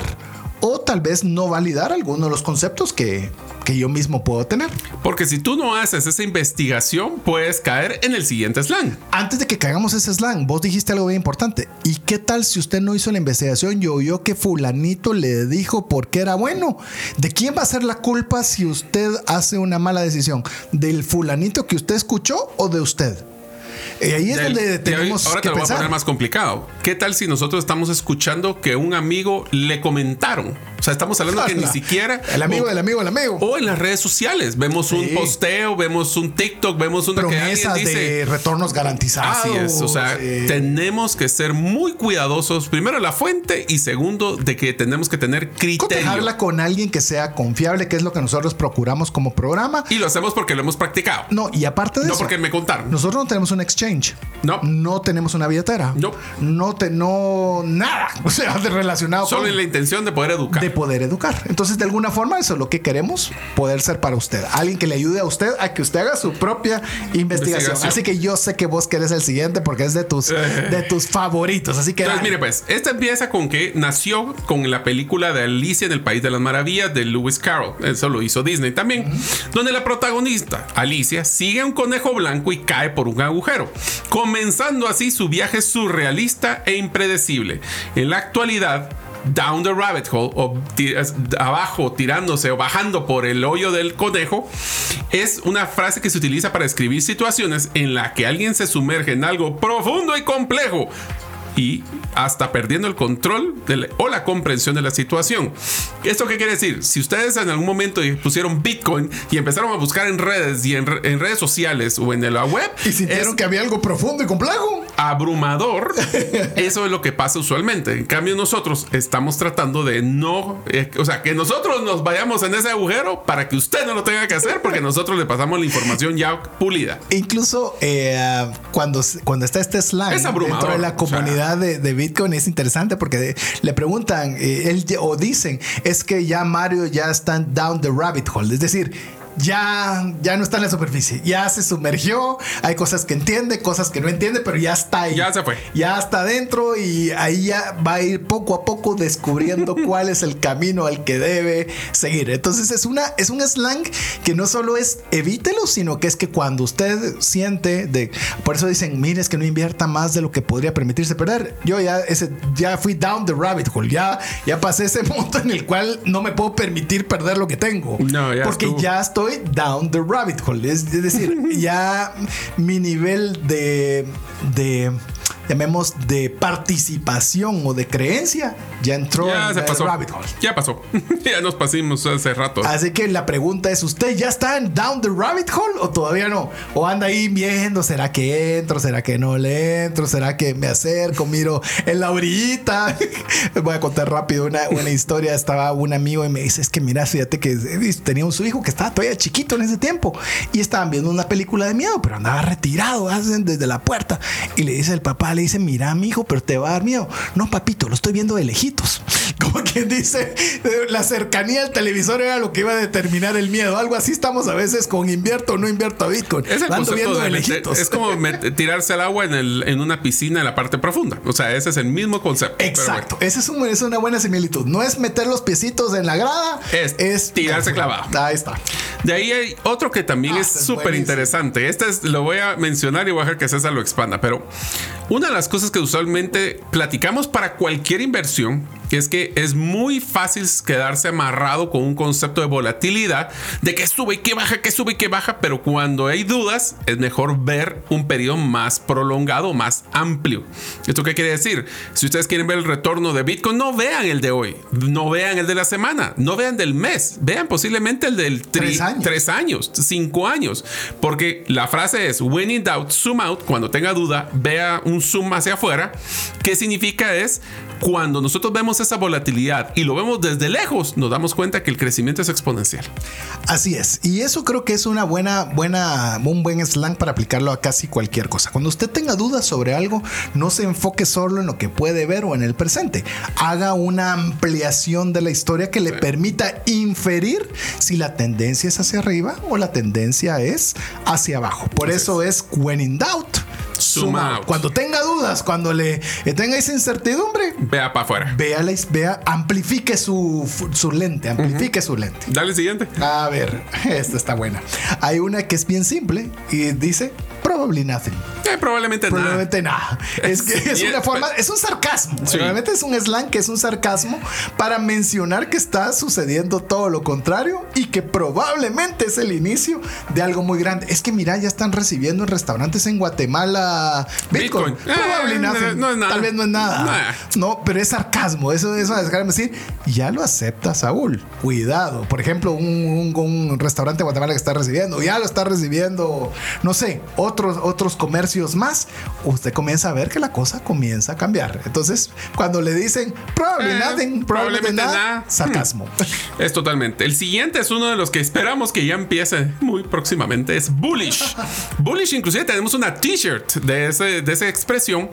o tal vez no validar algunos de los conceptos que, que yo mismo puedo tener. Porque si tú no haces esa investigación, puedes caer en el siguiente slang. Antes de que caigamos ese slang, vos dijiste algo bien importante. ¿Y qué tal si usted no hizo la investigación y oyó que fulanito le dijo por qué era bueno? ¿De quién va a ser la culpa si usted hace una mala decisión? ¿Del fulanito que usted escuchó o de usted? Y ahí es donde tenemos ahora te lo voy a poner más complicado. ¿Qué tal si nosotros estamos escuchando que un amigo le comentaron? O sea, estamos hablando que ni siquiera. El amigo del amigo del amigo. O en las redes sociales. Vemos un posteo, vemos un TikTok, vemos una dice. de retornos garantizados. Así es. O sea, tenemos que ser muy cuidadosos. Primero, la fuente y segundo, de que tenemos que tener criterio. Habla con alguien que sea confiable, que es lo que nosotros procuramos como programa. Y lo hacemos porque lo hemos practicado. No, y aparte de eso. No porque me contaron. Nosotros no tenemos un exchange. No. No tenemos una billetera. No. No, te, no, nada. *laughs* O sea, de relacionado Solo en la intención de poder educar. De poder educar. Entonces, de alguna forma, eso es lo que queremos, poder ser para usted. Alguien que le ayude a usted a que usted haga su propia investigación. Así que yo sé que vos querés el siguiente porque es de tus, de tus favoritos. Así que. Entonces, mire, pues, esta empieza con que nació con la película de Alicia en el País de las Maravillas de Lewis Carroll. Eso lo hizo Disney también. Donde la protagonista, Alicia, sigue a un conejo blanco y cae por un agujero comenzando así su viaje surrealista e impredecible. En la actualidad, down the rabbit hole o abajo tirándose o bajando por el hoyo del conejo es una frase que se utiliza para describir situaciones en la que alguien se sumerge en algo profundo y complejo y hasta perdiendo el control o la comprensión de la situación. ¿Esto qué quiere decir? Si ustedes en algún momento pusieron Bitcoin y empezaron a buscar en redes y en, redes sociales o en la web y sintieron que había algo profundo y complejo, abrumador, *laughs* eso es lo que pasa usualmente. En cambio nosotros estamos tratando de no, eh, o sea, que nosotros nos vayamos en ese agujero para que usted no lo tenga que hacer porque nosotros le pasamos la información ya pulida. Incluso eh, cuando, cuando está este slang dentro de la comunidad de, Bitcoin es interesante porque le preguntan eh, él, o dicen es que ya Mario ya está down the rabbit hole, es decir, ya, ya no está en la superficie, ya se sumergió, hay cosas que entiende, cosas que no entiende, pero ya está ahí. Ya se fue. Ya está adentro y ahí ya va a ir poco a poco descubriendo *laughs* cuál es el camino al que debe seguir. Entonces es, una, es un slang que no solo es evítelo, sino que es que cuando usted siente de, por eso dicen, mire, es que no invierta más de lo que podría permitirse perder. Yo ya, ese, ya fui down the rabbit hole, ya, ya pasé ese *laughs* punto en el cual no me puedo permitir perder lo que tengo. No, ya porque ya estoy down the rabbit hole. Es, decir, *laughs* ya mi nivel de, de llamemos de participación o de creencia, ya entró ya en se pasó. Rabbit hole. Ya pasó. *laughs* ya nos pasamos hace rato. Así que la pregunta es, ¿usted ya está en down the rabbit hole o todavía no? ¿O anda ahí viendo, será que entro, será que no le entro, será que me acerco, miro en la orillita? *laughs* Voy a contar rápido una, una historia. Estaba un amigo y me dice, es que mira, fíjate que tenía un su hijo que estaba todavía chiquito en ese tiempo y estaban viendo una película de miedo, pero andaba retirado desde la puerta y le dice el papá, le dice, mira, mi hijo, pero te va a dar miedo. No, papito, lo estoy viendo de lejito lejitos. *laughs* Como quien dice, la cercanía al televisor era lo que iba a determinar el miedo. Algo así estamos a veces con invierto o no invierto a Bitcoin. Es, es como *laughs* tirarse al agua en, el, en una piscina en la parte profunda. O sea, ese es el mismo concepto. Exacto. Esa es, es, una buena similitud. No es meter los piecitos en la grada, es, tirarse *laughs* clavado. Ahí está. De ahí hay otro que también ah, es súper interesante. Este es, lo voy a mencionar y voy a dejar que César lo expanda. Pero una de las cosas que usualmente platicamos para cualquier inversión es que es muy fácil quedarse amarrado con un concepto de volatilidad, de que sube y que baja, que sube y que baja, pero cuando hay dudas es mejor ver un periodo más prolongado, más amplio. ¿Esto qué quiere decir? Si ustedes quieren ver el retorno de Bitcoin, no vean el de hoy, no vean el de la semana, no vean del mes, vean posiblemente el del tres años, tres años cinco años, porque la frase es when in doubt, zoom out, cuando tenga duda, vea un zoom hacia afuera. ¿Qué significa? Es cuando nosotros vemos esa volatilidad y lo vemos desde lejos, nos damos cuenta que el crecimiento es exponencial. Así es. Y eso creo que es una buena, buena, un buen slang para aplicarlo a casi cualquier cosa. Cuando usted tenga dudas sobre algo, no se enfoque solo en lo que puede ver o en el presente. Haga una ampliación de la historia que le permita inferir si la tendencia es hacia arriba o la tendencia es hacia abajo. Por eso es when in doubt Suma. Cuando tenga dudas, cuando le tenga esa incertidumbre, vea para afuera. Vea, vea, amplifique su, su lente, amplifique su lente. Dale siguiente. A ver, *laughs* esta está buena. Hay una que es bien simple y dice probably nothing. Eh, probablemente, probablemente nada. Es que *laughs* es una forma, es un sarcasmo. Realmente es un slang que es un sarcasmo para mencionar que está sucediendo todo lo contrario y que probablemente es el inicio de algo muy grande. Es que mira, ya están recibiendo en restaurantes en Guatemala Bitcoin. Probably eh, nothing. No, es nada. Tal vez no es nada. No, pero es sarcasmo. Eso, eso es decir, ya lo acepta Saúl. Cuidado. Por ejemplo, un, un restaurante de Guatemala que está recibiendo, ya lo está recibiendo, no sé, otros, otros comercios más, usted comienza a ver que la cosa comienza a cambiar. Entonces, cuando le dicen probablemente, eh, probablemente nada, sarcasmo. *laughs* Es totalmente. El siguiente es uno de los que esperamos que ya empiece muy próximamente, es bullish. *laughs* bullish, inclusive tenemos una t-shirt de, ese, de esa expresión,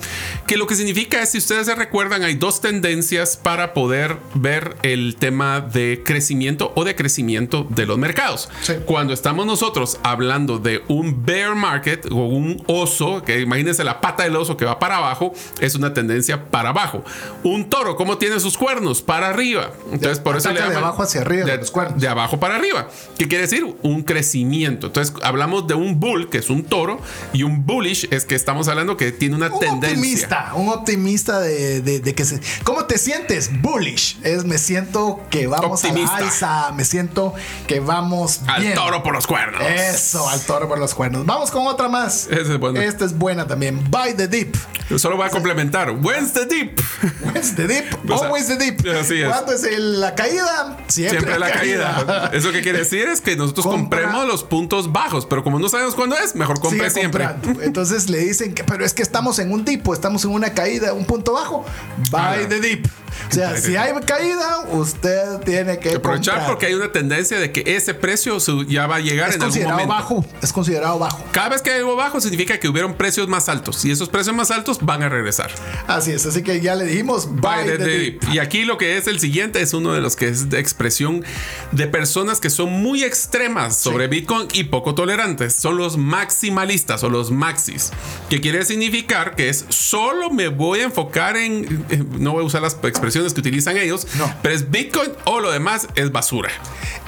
que lo que significa es, si ustedes se recuerdan, hay dos tendencias para poder ver el tema de crecimiento o decrecimiento de los mercados. Cuando estamos nosotros hablando de un bear market, o un oso, que imagínense la pata del oso que va para abajo, es una tendencia para abajo. Un toro, ¿cómo tiene sus cuernos? Para arriba. Entonces, por eso le llaman, de abajo hacia arriba, de, los cuernos. De abajo para arriba. ¿Qué quiere decir? Un crecimiento. Entonces, hablamos de un bull, que es un toro, y un bullish es que estamos hablando que tiene una un tendencia. Optimista, un optimista de, de, que se. ¿Cómo te sientes? Bullish. Es me siento que vamos a la alza, me siento que vamos. Al toro por los cuernos. Eso, al toro por los cuernos. Vamos con otra más. Esta es buena también. Buy the dip. Solo voy a complementar. When's the dip? When's the dip? *laughs* Always the dip. Así es. ¿Cuándo es la caída? Siempre, la, caída. Eso que quiere decir es que nosotros compremos los puntos bajos, pero como no sabemos cuándo es, mejor compre siempre. Entonces le dicen que, pero es que estamos en un dip, estamos en una caída, un punto bajo. Buy the dip. O sea, si hay *laughs* caída, usted tiene que aprovechar porque hay una tendencia de que ese precio ya va a llegar en algún momento. bajo. Es considerado bajo. Cada vez que hay algo bajo significa que hubieron precios más altos y esos precios más altos van a regresar. Así es. Así que ya le dijimos buy, the, dip. Y aquí lo que es el siguiente es uno de los que es de expresión de personas que son muy extremas sobre Bitcoin y poco tolerantes. Son los maximalistas o los maxis, que quiere significar que es solo me voy a enfocar en, no voy a usar las expresiones que utilizan ellos, no. pero es Bitcoin o lo demás es basura.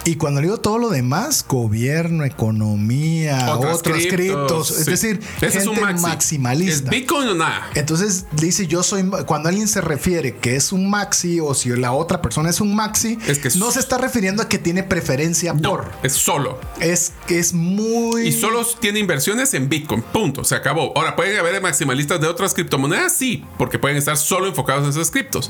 Y cuando digo todo lo demás, gobierno, economía, otros criptos, es decir, gente es un maximalista. ¿Es Bitcoin o nada? Entonces dice yo soy, cuando alguien se refiere que es un maxi o si la otra persona es un maxi, es que no se está refiriendo a que tiene preferencia por. Es solo. Es que es muy... Y solo tiene inversiones en Bitcoin, punto, se acabó. Ahora, ¿pueden haber maximalistas de otras criptomonedas? Sí, porque pueden estar solo enfocados en esas criptos.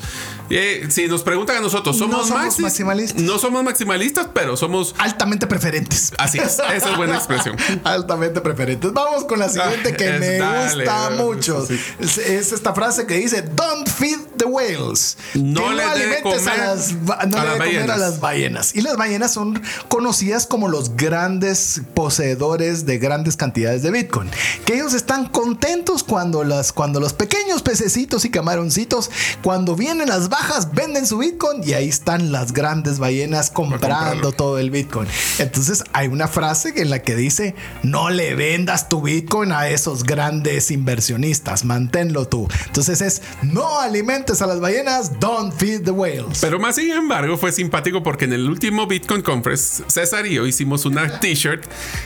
Eh, si nos preguntan a nosotros, ¿somos, maximalistas? No somos maximalistas, pero somos altamente preferentes. Así es, esa es buena expresión. *laughs* altamente preferentes. Vamos con la siguiente que me gusta mucho. Es, esta frase que dice: Don't feed the whales. No Que le dé alimentes comer a las, no a le las dé comer a las ballenas. Y las ballenas son conocidas como los grandes poseedores de grandes cantidades de Bitcoin. Que ellos están contentos cuando, las, cuando los pequeños pececitos y camaroncitos, cuando vienen las bajas, venden su Bitcoin y ahí están las grandes ballenas comprando todo el Bitcoin. Entonces hay una frase en la que dice, no le vendas tu Bitcoin a esos grandes inversionistas, manténlo tú. Entonces es, no alimentes a las ballenas, don't feed the whales. Pero más sin embargo fue simpático porque en el último Bitcoin Conference, César y yo hicimos una t-shirt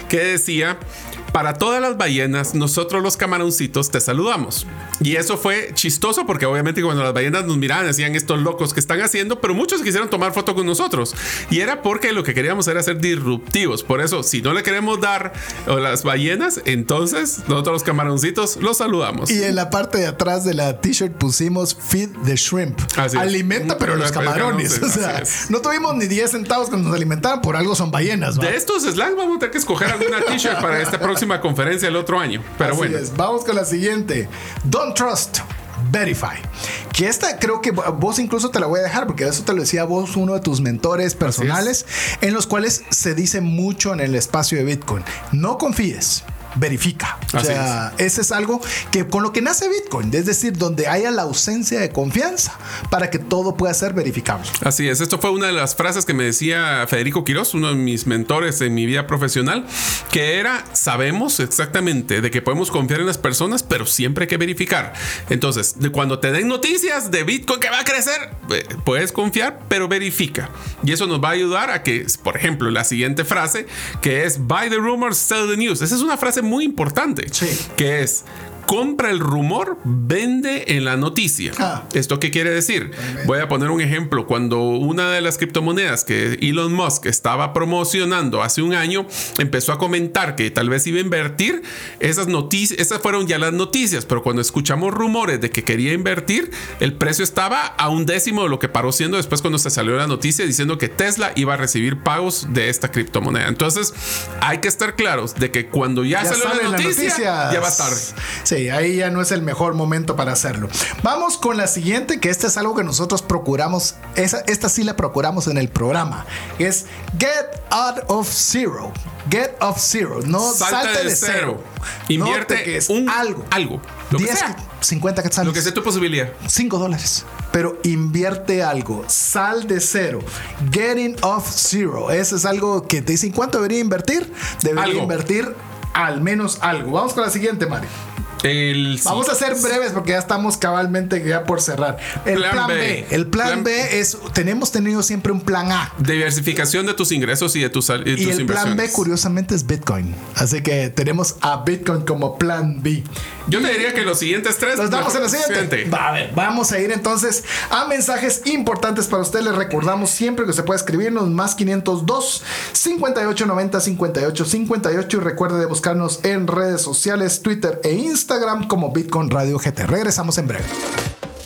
que decía, para todas las ballenas, nosotros los camaroncitos te saludamos. Y eso fue chistoso porque obviamente cuando las ballenas nos miraban decían estos locos que están haciendo, pero muchos quisieron tomar foto con nosotros. Y era porque lo que queríamos era ser disruptivos. Por eso, si no le queremos dar a las ballenas, entonces nosotros los camaroncitos los saludamos. Y en la parte de atrás de la t-shirt pusimos feed the shrimp. Así es. Alimenta pero los camarones. no O sea, es. no tuvimos ni 10 centavos cuando nos alimentaban, por algo son ballenas. ¿va? De estos slang vamos a tener que escoger alguna t-shirt para esta próxima conferencia el otro año. Pero Así bueno. es. Vamos con la siguiente. Don't trust. Verify. Que esta creo que vos incluso te la voy a dejar porque eso te lo decía vos, uno de tus mentores personales, en los cuales se dice mucho en el espacio de Bitcoin. No confíes. Verifica. O Así sea, ese es algo que con lo que nace Bitcoin, es decir, donde haya la ausencia de confianza para que todo pueda ser verificable. Así es, esto fue una de las frases que me decía Federico Quiroz, uno de mis mentores en mi vida profesional, que era, sabemos exactamente de que podemos confiar en las personas, pero siempre hay que verificar. Entonces, de cuando te den noticias de Bitcoin que va a crecer, eh, puedes confiar, pero verifica. Y eso nos va a ayudar a que, por ejemplo, la siguiente frase, que es, buy the rumors, sell the news. Esa es una frase muy importante, Sí. que es... Compra el rumor, vende en la noticia. Ah. ¿Esto qué quiere decir? Voy a poner un ejemplo. Cuando una de las criptomonedas que Elon Musk estaba promocionando hace un año empezó a comentar que tal vez iba a invertir, esas noticias, esas fueron ya las noticias, pero cuando escuchamos rumores de que quería invertir, el precio estaba a un décimo de lo que paró siendo después cuando se salió la noticia diciendo que Tesla iba a recibir pagos de esta criptomoneda. Entonces, hay que estar claros de que cuando ya, Ya salió la noticia, ya va tarde. Sí, ahí ya no es el mejor momento para hacerlo. Vamos con la siguiente, que esta es algo que nosotros procuramos, esa, esta sí la procuramos en el programa, que es Get Out of Zero. Get of Zero, no Salte salte, de de cero. cero. Invierte que es un algo. algo. Lo que 10, sea. 50 quetzales. Lo que sea tu posibilidad. 5 dólares. Pero invierte algo. Sal de cero. Getting off zero. Eso es algo que te dicen cuánto debería invertir. Debería Algo. invertir al menos algo. Vamos con la siguiente, Mario. El, Vamos a ser breves porque ya estamos cabalmente ya por cerrar. El Plan plan, B. B. El plan, Plan- B es, tenemos tenido siempre un plan A. diversificación de tus ingresos y de tus, y Y tus el plan B, curiosamente, es Bitcoin. Así que tenemos a Bitcoin como plan B. Yo te diría que los siguientes tres. Los damos en la siguiente. Siguiente. Va, a ver, vamos a ir entonces a mensajes importantes para usted. Les recordamos siempre que se puede escribirnos más 502 58 90 58 58 y recuerde de buscarnos en redes sociales, Twitter e Instagram como Bitcoin Radio GT. Regresamos en breve.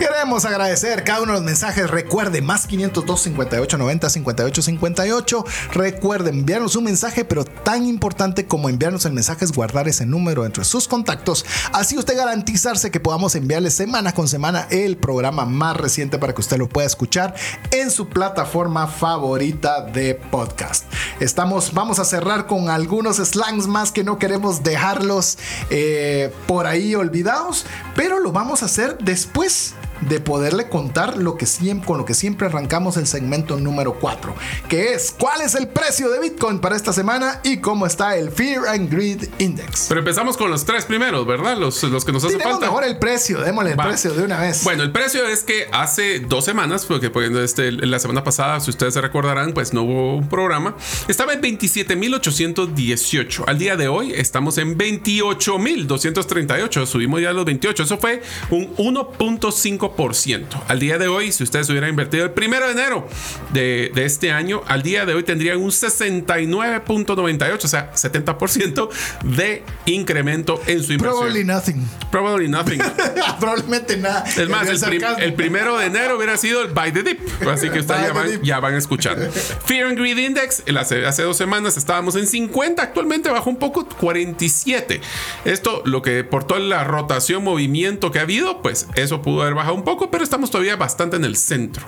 Queremos agradecer cada uno de los mensajes. Recuerde, más 502 58 90 58 58. Recuerde enviarnos un mensaje, pero tan importante como enviarnos el mensaje es guardar ese número entre sus contactos. Así usted garantizarse que podamos enviarle semana con semana el programa más reciente para que usted lo pueda escuchar en su plataforma favorita de podcast. Estamos, vamos a cerrar con algunos slangs más que no queremos dejarlos eh, por ahí olvidados, pero lo vamos a hacer después de poderle contar lo que siempre, con lo que siempre arrancamos el segmento número 4, que es cuál es el precio de Bitcoin para esta semana y cómo está el Fear and Greed Index. Pero empezamos con los tres primeros, ¿verdad? Los, los que nos hace Tenemos falta. mejor el precio, démosle el Va. precio de una vez. Bueno, el precio es que hace dos semanas, porque pues, este, la semana pasada, si ustedes se recordarán, pues no hubo un programa, estaba en 27.818. Al día de hoy estamos en 28.238. Subimos ya a los 28. Eso fue un 1.5%. Al día de hoy, si ustedes hubieran invertido el primero de enero de, de este año, al día de hoy tendrían un 69.98, o sea, 70% de incremento en su inversión. Probably nothing. Probably nothing. *laughs* Probablemente nada. Es más, El prim- el primero de enero hubiera sido el Buy the Dip. Así que ustedes ya van, ya van escuchando. Fear and Greed Index, el hace, hace dos semanas estábamos en 50, actualmente bajó un poco, 47. Esto, lo que por toda la rotación, movimiento que ha habido, pues eso pudo haber bajado un poco, pero estamos todavía bastante en el centro.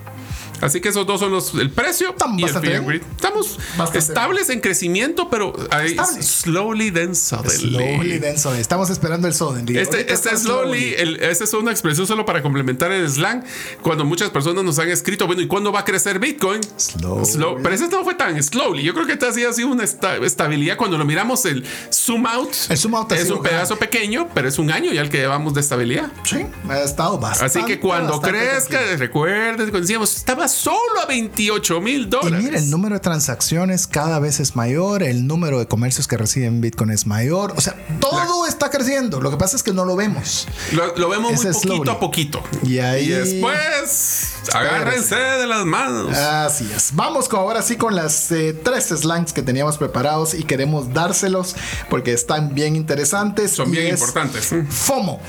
Así que esos dos son los el precio Estamos y el bien. Estamos Bastante estables en crecimiento, pero ahí Estables. slowly then suddenly. Slowly then suddenly. Estamos esperando el suddenly. Este, este slowly, esta es una expresión solo para complementar el slang. Cuando muchas personas nos han escrito, bueno, ¿y cuándo va a crecer Bitcoin? Slowly. Slow- pero ese no fue tan slowly. Yo creo que esta sí ha sido una esta- estabilidad. Cuando lo miramos, el zoom out, El zoom out es un pedazo pequeño, pero es un año ya el que llevamos de estabilidad. Sí, ha estado bastante. Así que cuando bastante crezca, recuerden, cuando decíamos, estaba solo a 28 mil Y dólares. mira, el número de transacciones cada vez es mayor, el número de comercios que reciben Bitcoin es mayor. O sea, todo está creciendo. Lo que pasa es que no lo vemos. Lo, lo vemos Ese muy es poquito slowly. a poquito. Y ahí- después, agárrense de las manos. Así es. Vamos con, ahora sí con las eh, tres slangs que teníamos preparados y queremos dárselos porque están bien interesantes. Son y bien es importantes. FOMO.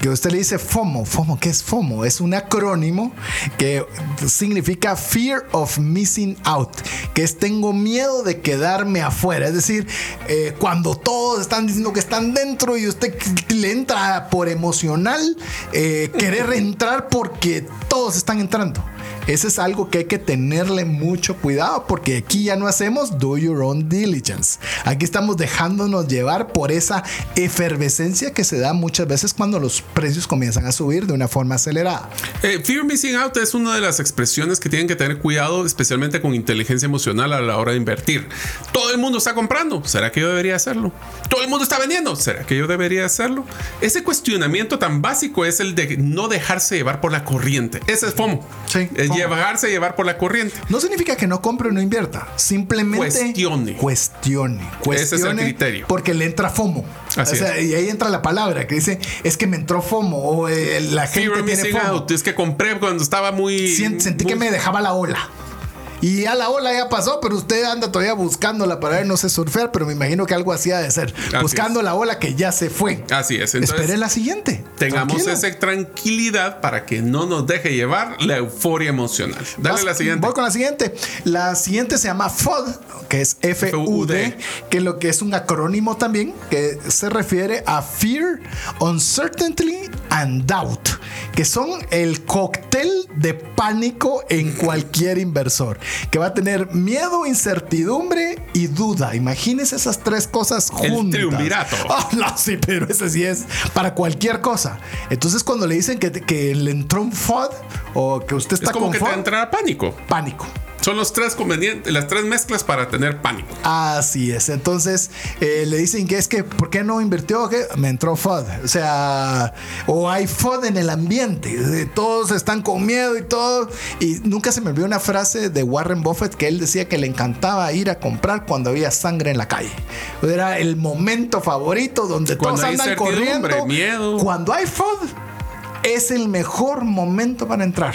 Que usted le dice FOMO. FOMO, ¿qué es FOMO? Es un acrónimo que significa Fear of Missing Out, que es tengo miedo de quedarme afuera. Es decir, eh, cuando todos están diciendo que están dentro y usted le entra por emocional, eh, querer *laughs* entrar porque todos están entrando. Ese es algo que hay que tenerle mucho cuidado porque aquí ya no hacemos do your own diligence. Aquí estamos dejándonos llevar por esa efervescencia que se da muchas veces cuando los precios comienzan a subir de una forma acelerada. Eh, fear missing out es una de las expresiones que tienen que tener cuidado, especialmente con inteligencia emocional a la hora de invertir. Todo el mundo está comprando, ¿será que yo debería hacerlo? Todo el mundo está vendiendo, ¿será que yo debería hacerlo? Ese cuestionamiento tan básico es el de no dejarse llevar por la corriente. Ese es FOMO. Sí, es FOMO. Llevarse llevar por la corriente. No significa que no compre o no invierta, simplemente Cuestione. Cuestione. Ese es el cuestione criterio. Porque le entra FOMO. Así o sea, y ahí entra la palabra que dice es que me entró FOMO o eh, la Fear gente tiene FOMO. out. Es que compré cuando estaba muy. Sentí que me dejaba la ola. Y ya la ola ya pasó, pero usted anda todavía buscándola para ver, no sé surfear, pero me imagino que algo así ha de ser. buscando es. la ola que ya se fue. Así es. Entonces, Espere la siguiente. Tengamos Tranquilo. esa tranquilidad para que no nos deje llevar la euforia emocional. Dale Vas- la siguiente. Voy con la siguiente. La siguiente se llama FUD, que es F-U-D, que lo que es un acrónimo también, que se refiere a Fear, Uncertainty and Doubt, que son el cóctel de pánico en cualquier inversor, que va a tener miedo, incertidumbre y duda. Imagínese esas tres cosas El juntas. triunvirato. *laughs* Ah, no, sí, pero ese sí es para cualquier cosa. Entonces, cuando le dicen que, que le entró un FUD o que usted está es como con que te FUD, entrará pánico. pánico. Son los tres convenientes, las tres mezclas para tener pánico. Así es. Entonces eh, le dicen que es que, ¿por qué no invirtió? ¿Qué? Me entró FUD. O sea, o hay FUD en el ambiente. Eh, Todos están con miedo y todo. Y nunca se me olvidó una frase de Warren Buffett que él decía que le encantaba ir a comprar cuando había sangre en la calle. Era el momento favorito donde Cuando todos andan corriendo. miedo. Cuando hay FUD, es el mejor momento para entrar.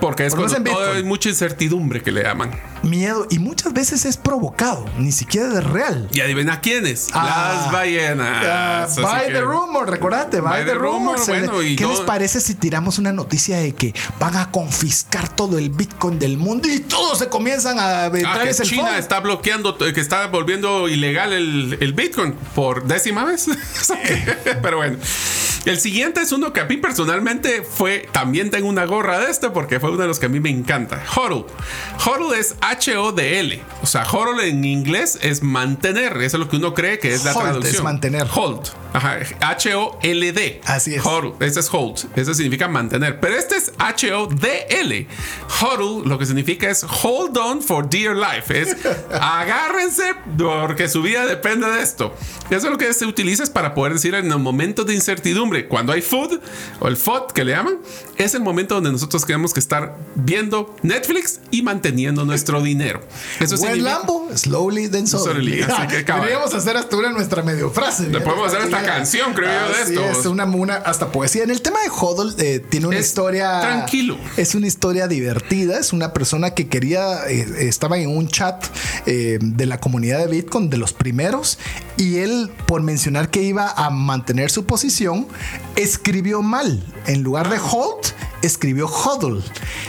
Porque es Por lo cuando todo hay mucha incertidumbre que le llaman. miedo y muchas veces es provocado, ni siquiera es real. Y adivina quiénes, Ah, las ballenas. Así by que- the rumor, recordate, by, By the the rumor, rumor. Se le- bueno, ¿Qué no- les parece si tiramos una noticia de que van a confiscar todo el Bitcoin del mundo y todos se comienzan a Ah, que China está bloqueando, que está volviendo ilegal el, el Bitcoin por décima vez. *laughs* Pero bueno. El siguiente es uno que a mí personalmente fue, también tengo una gorra de este porque fue uno de los que a mí me encanta. HODL. HODL es H-O-D-L. O sea, HODL en inglés es mantener. Eso es lo que uno cree que es la Hold es traducción. mantener. Hold. Ajá. H-O-L-D. Así es. HODL. Ese es hold. Eso significa mantener. Pero este es H-O-D-L. HODL lo que significa es hold on for dear life. Es *laughs* agárrense porque su vida depende de esto. Eso es lo que se utiliza es para poder decir en los momentos de incertidumbre, cuando hay food o el FOD que le llaman, es el momento donde nosotros tenemos que estar viendo Netflix y manteniendo nuestro dinero. Eso Buen significa- Lambo, slowly then Slowly. *laughs* Deberíamos hacer hasta una nuestra medio frase. Le podemos hacer esta canción, creo yo, de esto. Es una, una hasta poesía. En el tema de Hodl eh, tiene una Es historia. tranquilo. Es una historia divertida. Es una persona que quería, eh, estaba en un chat eh, de la comunidad de Bitcoin, de los primeros, y él, por mencionar que iba a mantener su posición, escribió mal. En lugar de hold, escribió hodl.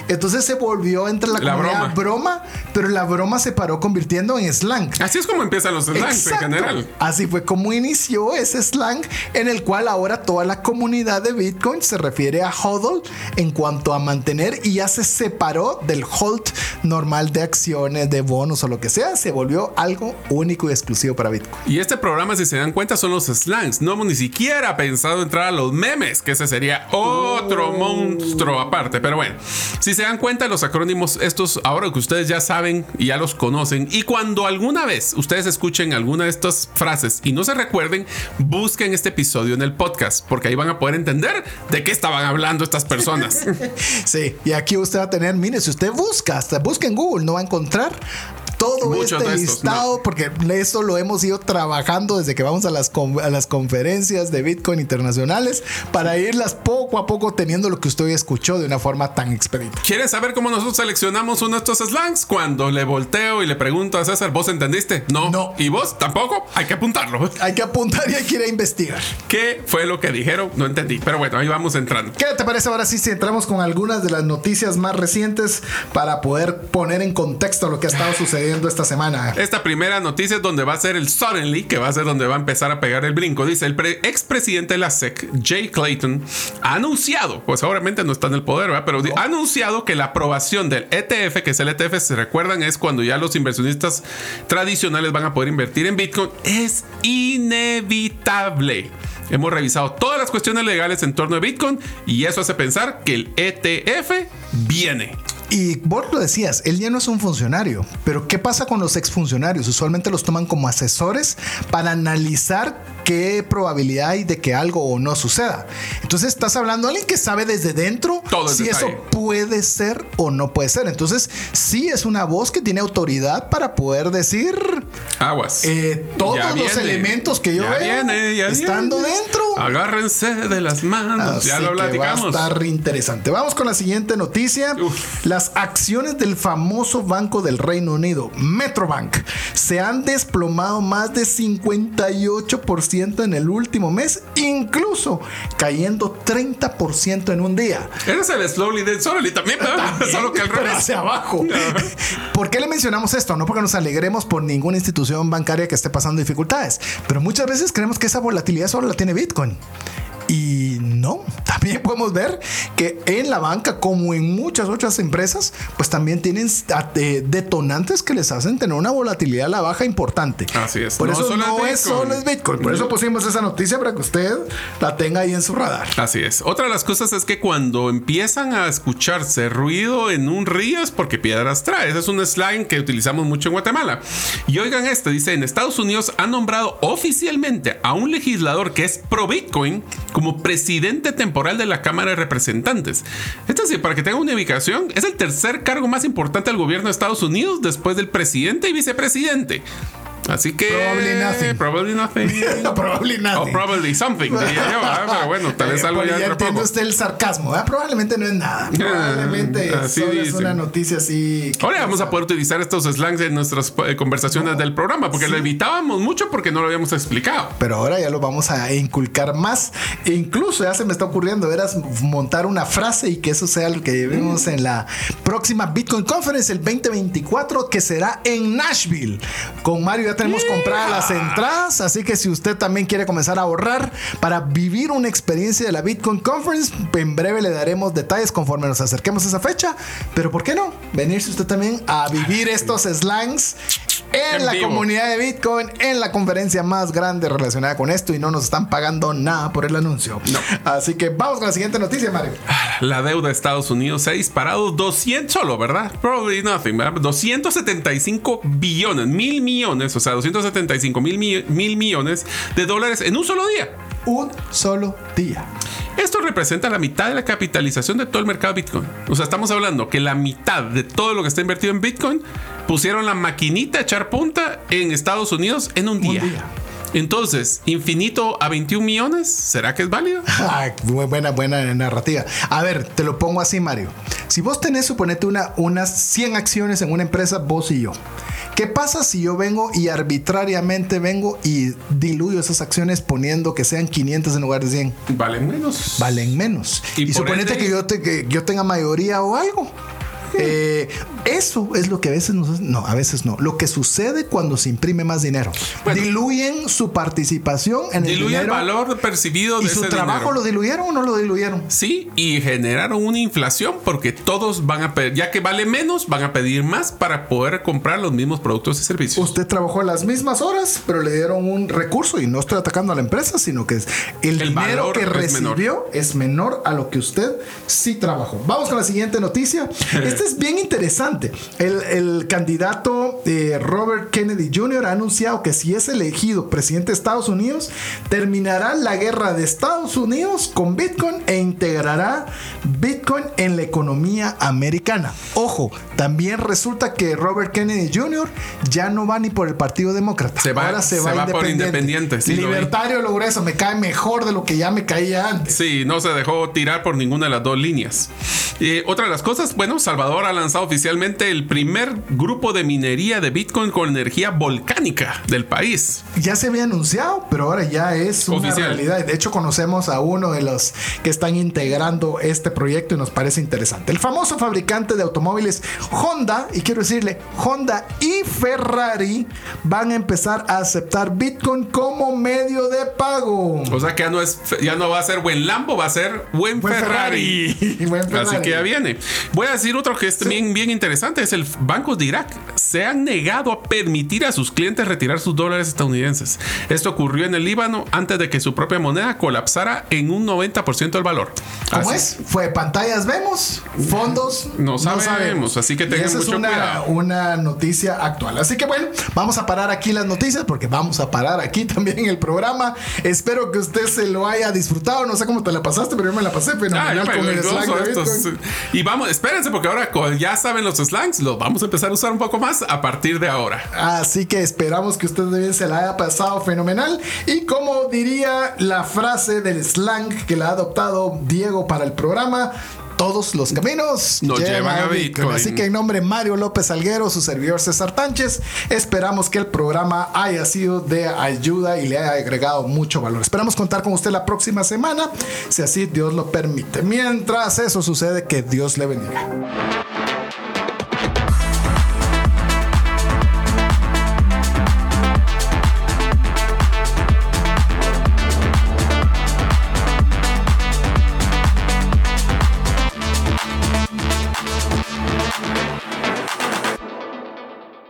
Entonces se volvió entre la, La comunidad broma. pero la broma se paró convirtiendo en slang. Así es como empiezan los slangs en general. Así fue como inició ese slang en el cual ahora toda la comunidad de Bitcoin se refiere a hodl en cuanto a mantener y ya se separó del hold normal de acciones, de bonos o lo que sea, se volvió algo único y exclusivo para Bitcoin. Y este programa, si se dan cuenta, son los slangs. No hemos ni siquiera pensado entrar a los memes, que ese sería otro monstruo aparte. Pero bueno, si se dan cuenta, los acrónimos, estos ahora que ustedes ya saben y ya los conocen, y cuando alguna vez ustedes escuchen alguna de estas frases y no se recuerden, busquen este episodio en el podcast, porque ahí van a poder entender de qué estaban hablando estas personas. *laughs* Sí, y aquí usted va a tener, mire, si usted busca, hasta busca en Google, no va a encontrar todo Muchos este estos, listado, porque eso lo hemos ido trabajando desde que vamos a las, a las conferencias de Bitcoin internacionales para irlas poco a poco teniendo lo que usted hoy escuchó de una forma tan expedita. ¿Quieres saber cómo nosotros seleccionamos uno de estos slangs? Cuando le volteo y le pregunto a César, ¿vos entendiste? No. No. ¿Y vos tampoco? Hay que apuntarlo. Hay que apuntar y hay que ir a investigar. ¿Qué fue lo que dijeron? No entendí. Pero bueno, ahí vamos entrando. ¿Qué te parece ahora sí si entramos con algunas de las noticias más recientes para poder poner en contexto lo que ha estado *sighs* sucediendo esta semana? Esta primera noticia es donde va a ser el suddenly, que va a ser donde va a empezar a pegar el brinco. Dice el pre- expresidente de la SEC, Jay Clayton, ha anunciado, pues obviamente no está en el poder, ¿verdad? pero ha anunciado que la aprobación del ETF, que es el ETF, se recuerdan, es cuando ya los inversionistas tradicionales van a poder invertir en Bitcoin, es inevitable. Hemos revisado todas las cuestiones legales en torno a Bitcoin y eso hace pensar que el ETF viene. Y vos lo decías, él ya no es un funcionario, pero ¿qué pasa con los exfuncionarios? Usualmente los toman como asesores para analizar qué probabilidad hay de que algo o no suceda. Entonces estás hablando de alguien que sabe desde dentro Todo si detalle. eso puede ser o no puede ser. Entonces sí es una voz que tiene autoridad para poder decir Aguas. eh, todos Ya los viene. elementos que yo Ya veo viene, ya estando viene. dentro. Agárrense de las manos. Así ya lo que va a platicamos. estar interesante. Vamos con la siguiente noticia. Uf. Las acciones del famoso banco del Reino Unido, Metrobank, se han desplomado más de 58% en el último mes, incluso cayendo 30% en un día. Ese es el slowly dead slowly también, ¿verdad? *laughs* Solo que al Pero revés. hacia abajo. *laughs* ¿Por qué le mencionamos esto? No porque nos alegremos por ninguna institución bancaria que esté pasando dificultades, pero muchas veces creemos que esa volatilidad solo la tiene Bitcoin. Y no, *laughs* también podemos ver que en la banca, como en muchas otras empresas, pues también tienen eh, detonantes que les hacen tener una volatilidad a la baja importante. Así es. Por No eso solo no es es Bitcoin. solo es Bitcoin. Por eso pusimos esa noticia para que usted la tenga ahí en su radar. Así es. Otra de las cosas es que cuando empiezan a escucharse ruido en un río es porque piedras trae. Ese es un slang que utilizamos mucho en Guatemala. Y oigan este, dice, en Estados Unidos han nombrado oficialmente a un legislador que es pro Bitcoin como presidente temporal de la Cámara de Representantes. Es decir, para que tengan una ubicación, es el tercer cargo más importante del gobierno de Estados Unidos después del presidente y vicepresidente. Así que. Probably nothing. Probably nothing. *laughs* probably nothing. O probably something, diría yo. ¿ah? *laughs* Pero bueno, tal vez Eh, algo pues ya ya entiende poco. usted el sarcasmo. ¿eh? Probablemente no es nada. *laughs* Probablemente así solo es dicen. una noticia así. Ahora vamos a poder utilizar estos slangs en nuestras eh, conversaciones del programa, porque lo evitábamos mucho porque no lo habíamos explicado. Pero ahora ya lo vamos a inculcar más. E incluso ya se me está ocurriendo, verás, montar una frase y que eso sea lo que llevemos en la próxima Bitcoin Conference el 2024, que será en Nashville. Con Mario tenemos compradas las entradas, así que si usted también quiere comenzar a ahorrar para vivir una experiencia de la Bitcoin Conference, en breve le daremos detalles conforme nos acerquemos a esa fecha. Pero ¿por qué no? Venirse usted también a vivir estos slangs en, En la vivo. comunidad de Bitcoin, en la conferencia más grande relacionada con esto y no nos están pagando nada por el anuncio. Así que vamos con la siguiente noticia, Mario. La deuda de Estados Unidos se ha disparado 200 solo, ¿verdad? Probably nothing, ¿verdad? 275 billones, mil millones, o sea, 275 mil, mi- mil millones de dólares en un solo día. Un solo día. Esto representa la mitad de la capitalización de todo el mercado Bitcoin. O sea, estamos hablando que la mitad de todo lo que está invertido en Bitcoin pusieron la maquinita a echar punta en Estados Unidos en un día. día. Entonces, infinito a 21 millones, ¿será que es válido? *laughs* Ah, muy buena, buena narrativa. A ver, te lo pongo así, Mario. Si vos tenés, suponete, una, unas 100 acciones en una empresa, vos y yo. ¿Qué pasa si yo vengo y arbitrariamente vengo y diluyo esas acciones poniendo que sean 500 en lugar de 100? Valen menos. valen menos. Y Y, suponete ende- que, yo te- que yo tenga mayoría o algo. Eh, eso es lo que a veces nos, no, a veces no. Lo que sucede cuando se imprime más dinero. Bueno. Diluyen su participación en el Diluye el dinero. valor percibido de ¿Y su ese trabajo dinero. lo diluyeron o no lo diluyeron? Sí, y generaron una inflación porque todos van a pedir, ya que vale menos, van a pedir más para poder comprar los mismos productos y servicios. Usted trabajó las mismas horas, pero le dieron un recurso y no estoy atacando a la empresa, sino que es el, El dinero que es menor. recibió es menor a lo que usted sí trabajó. Vamos con la siguiente noticia. *laughs* Esta es bien interesante. El, el candidato eh, Robert Kennedy Jr. ha anunciado que si es elegido presidente de Estados Unidos, terminará la guerra de Estados Unidos con Bitcoin e integrará Bitcoin en la economía americana. Ojo, también resulta que Robert Kennedy Jr. ya no va ni por el Partido Demócrata. Se va- Ahora se, se va, va por independiente. independiente, sí. Libertario lo grueso, me cae mejor de lo que ya me caía antes. Sí, no se dejó tirar por ninguna de las dos líneas. Eh, otra de las cosas, bueno, Salvador ha lanzado oficialmente el primer grupo de minería de Bitcoin con energía volcánica del país. Ya se había anunciado, pero ahora ya es una Oficial. realidad. De hecho, conocemos a uno de los que están integrando este proyecto y nos parece interesante. El famoso fabricante de automóviles Honda, y quiero decirle, Honda y Ferrari van a empezar a aceptar Bitcoin como medio de pago. O sea que ya no, es, ya no va a ser buen Lambo, va a ser buen, Buen Ferrari. Ferrari. *laughs* Buen Así Ferrari. que ya viene. Voy a decir otro que es bien, bien interesante, es el Banco de Irak. Se han negado a permitir a sus clientes retirar sus dólares estadounidenses. Esto ocurrió en el Líbano antes de que su propia moneda colapsara en un 90% del valor. ¿Cómo Así- es? Fue pantallas vemos, fondos No sabemos, así que tengan mucho es una, cuidado. una noticia actual. Así que bueno, vamos a parar aquí las noticias porque vamos a parar aquí también el programa. Espero que usted se lo haya disfrutado. No sé cómo te la pasaste, pero yo me la pasé Ah, fenomenal me con el de. Bitcoin. Y vamos, espérense porque ahora ya saben los slangs, los vamos a empezar a usar un poco más a partir de ahora. Así que esperamos que usted también se la haya pasado fenomenal. Y como diría la frase del slang que la ha adoptado Diego para el programa, todos los caminos Nos llevan a Bitcoin. Así que en nombre de Mario López Alguero, su servidor César Tánchez, esperamos que el programa haya sido de ayuda y le haya agregado mucho valor. Esperamos contar con usted la próxima semana, si así Dios lo permite. Mientras eso sucede, que Dios le bendiga.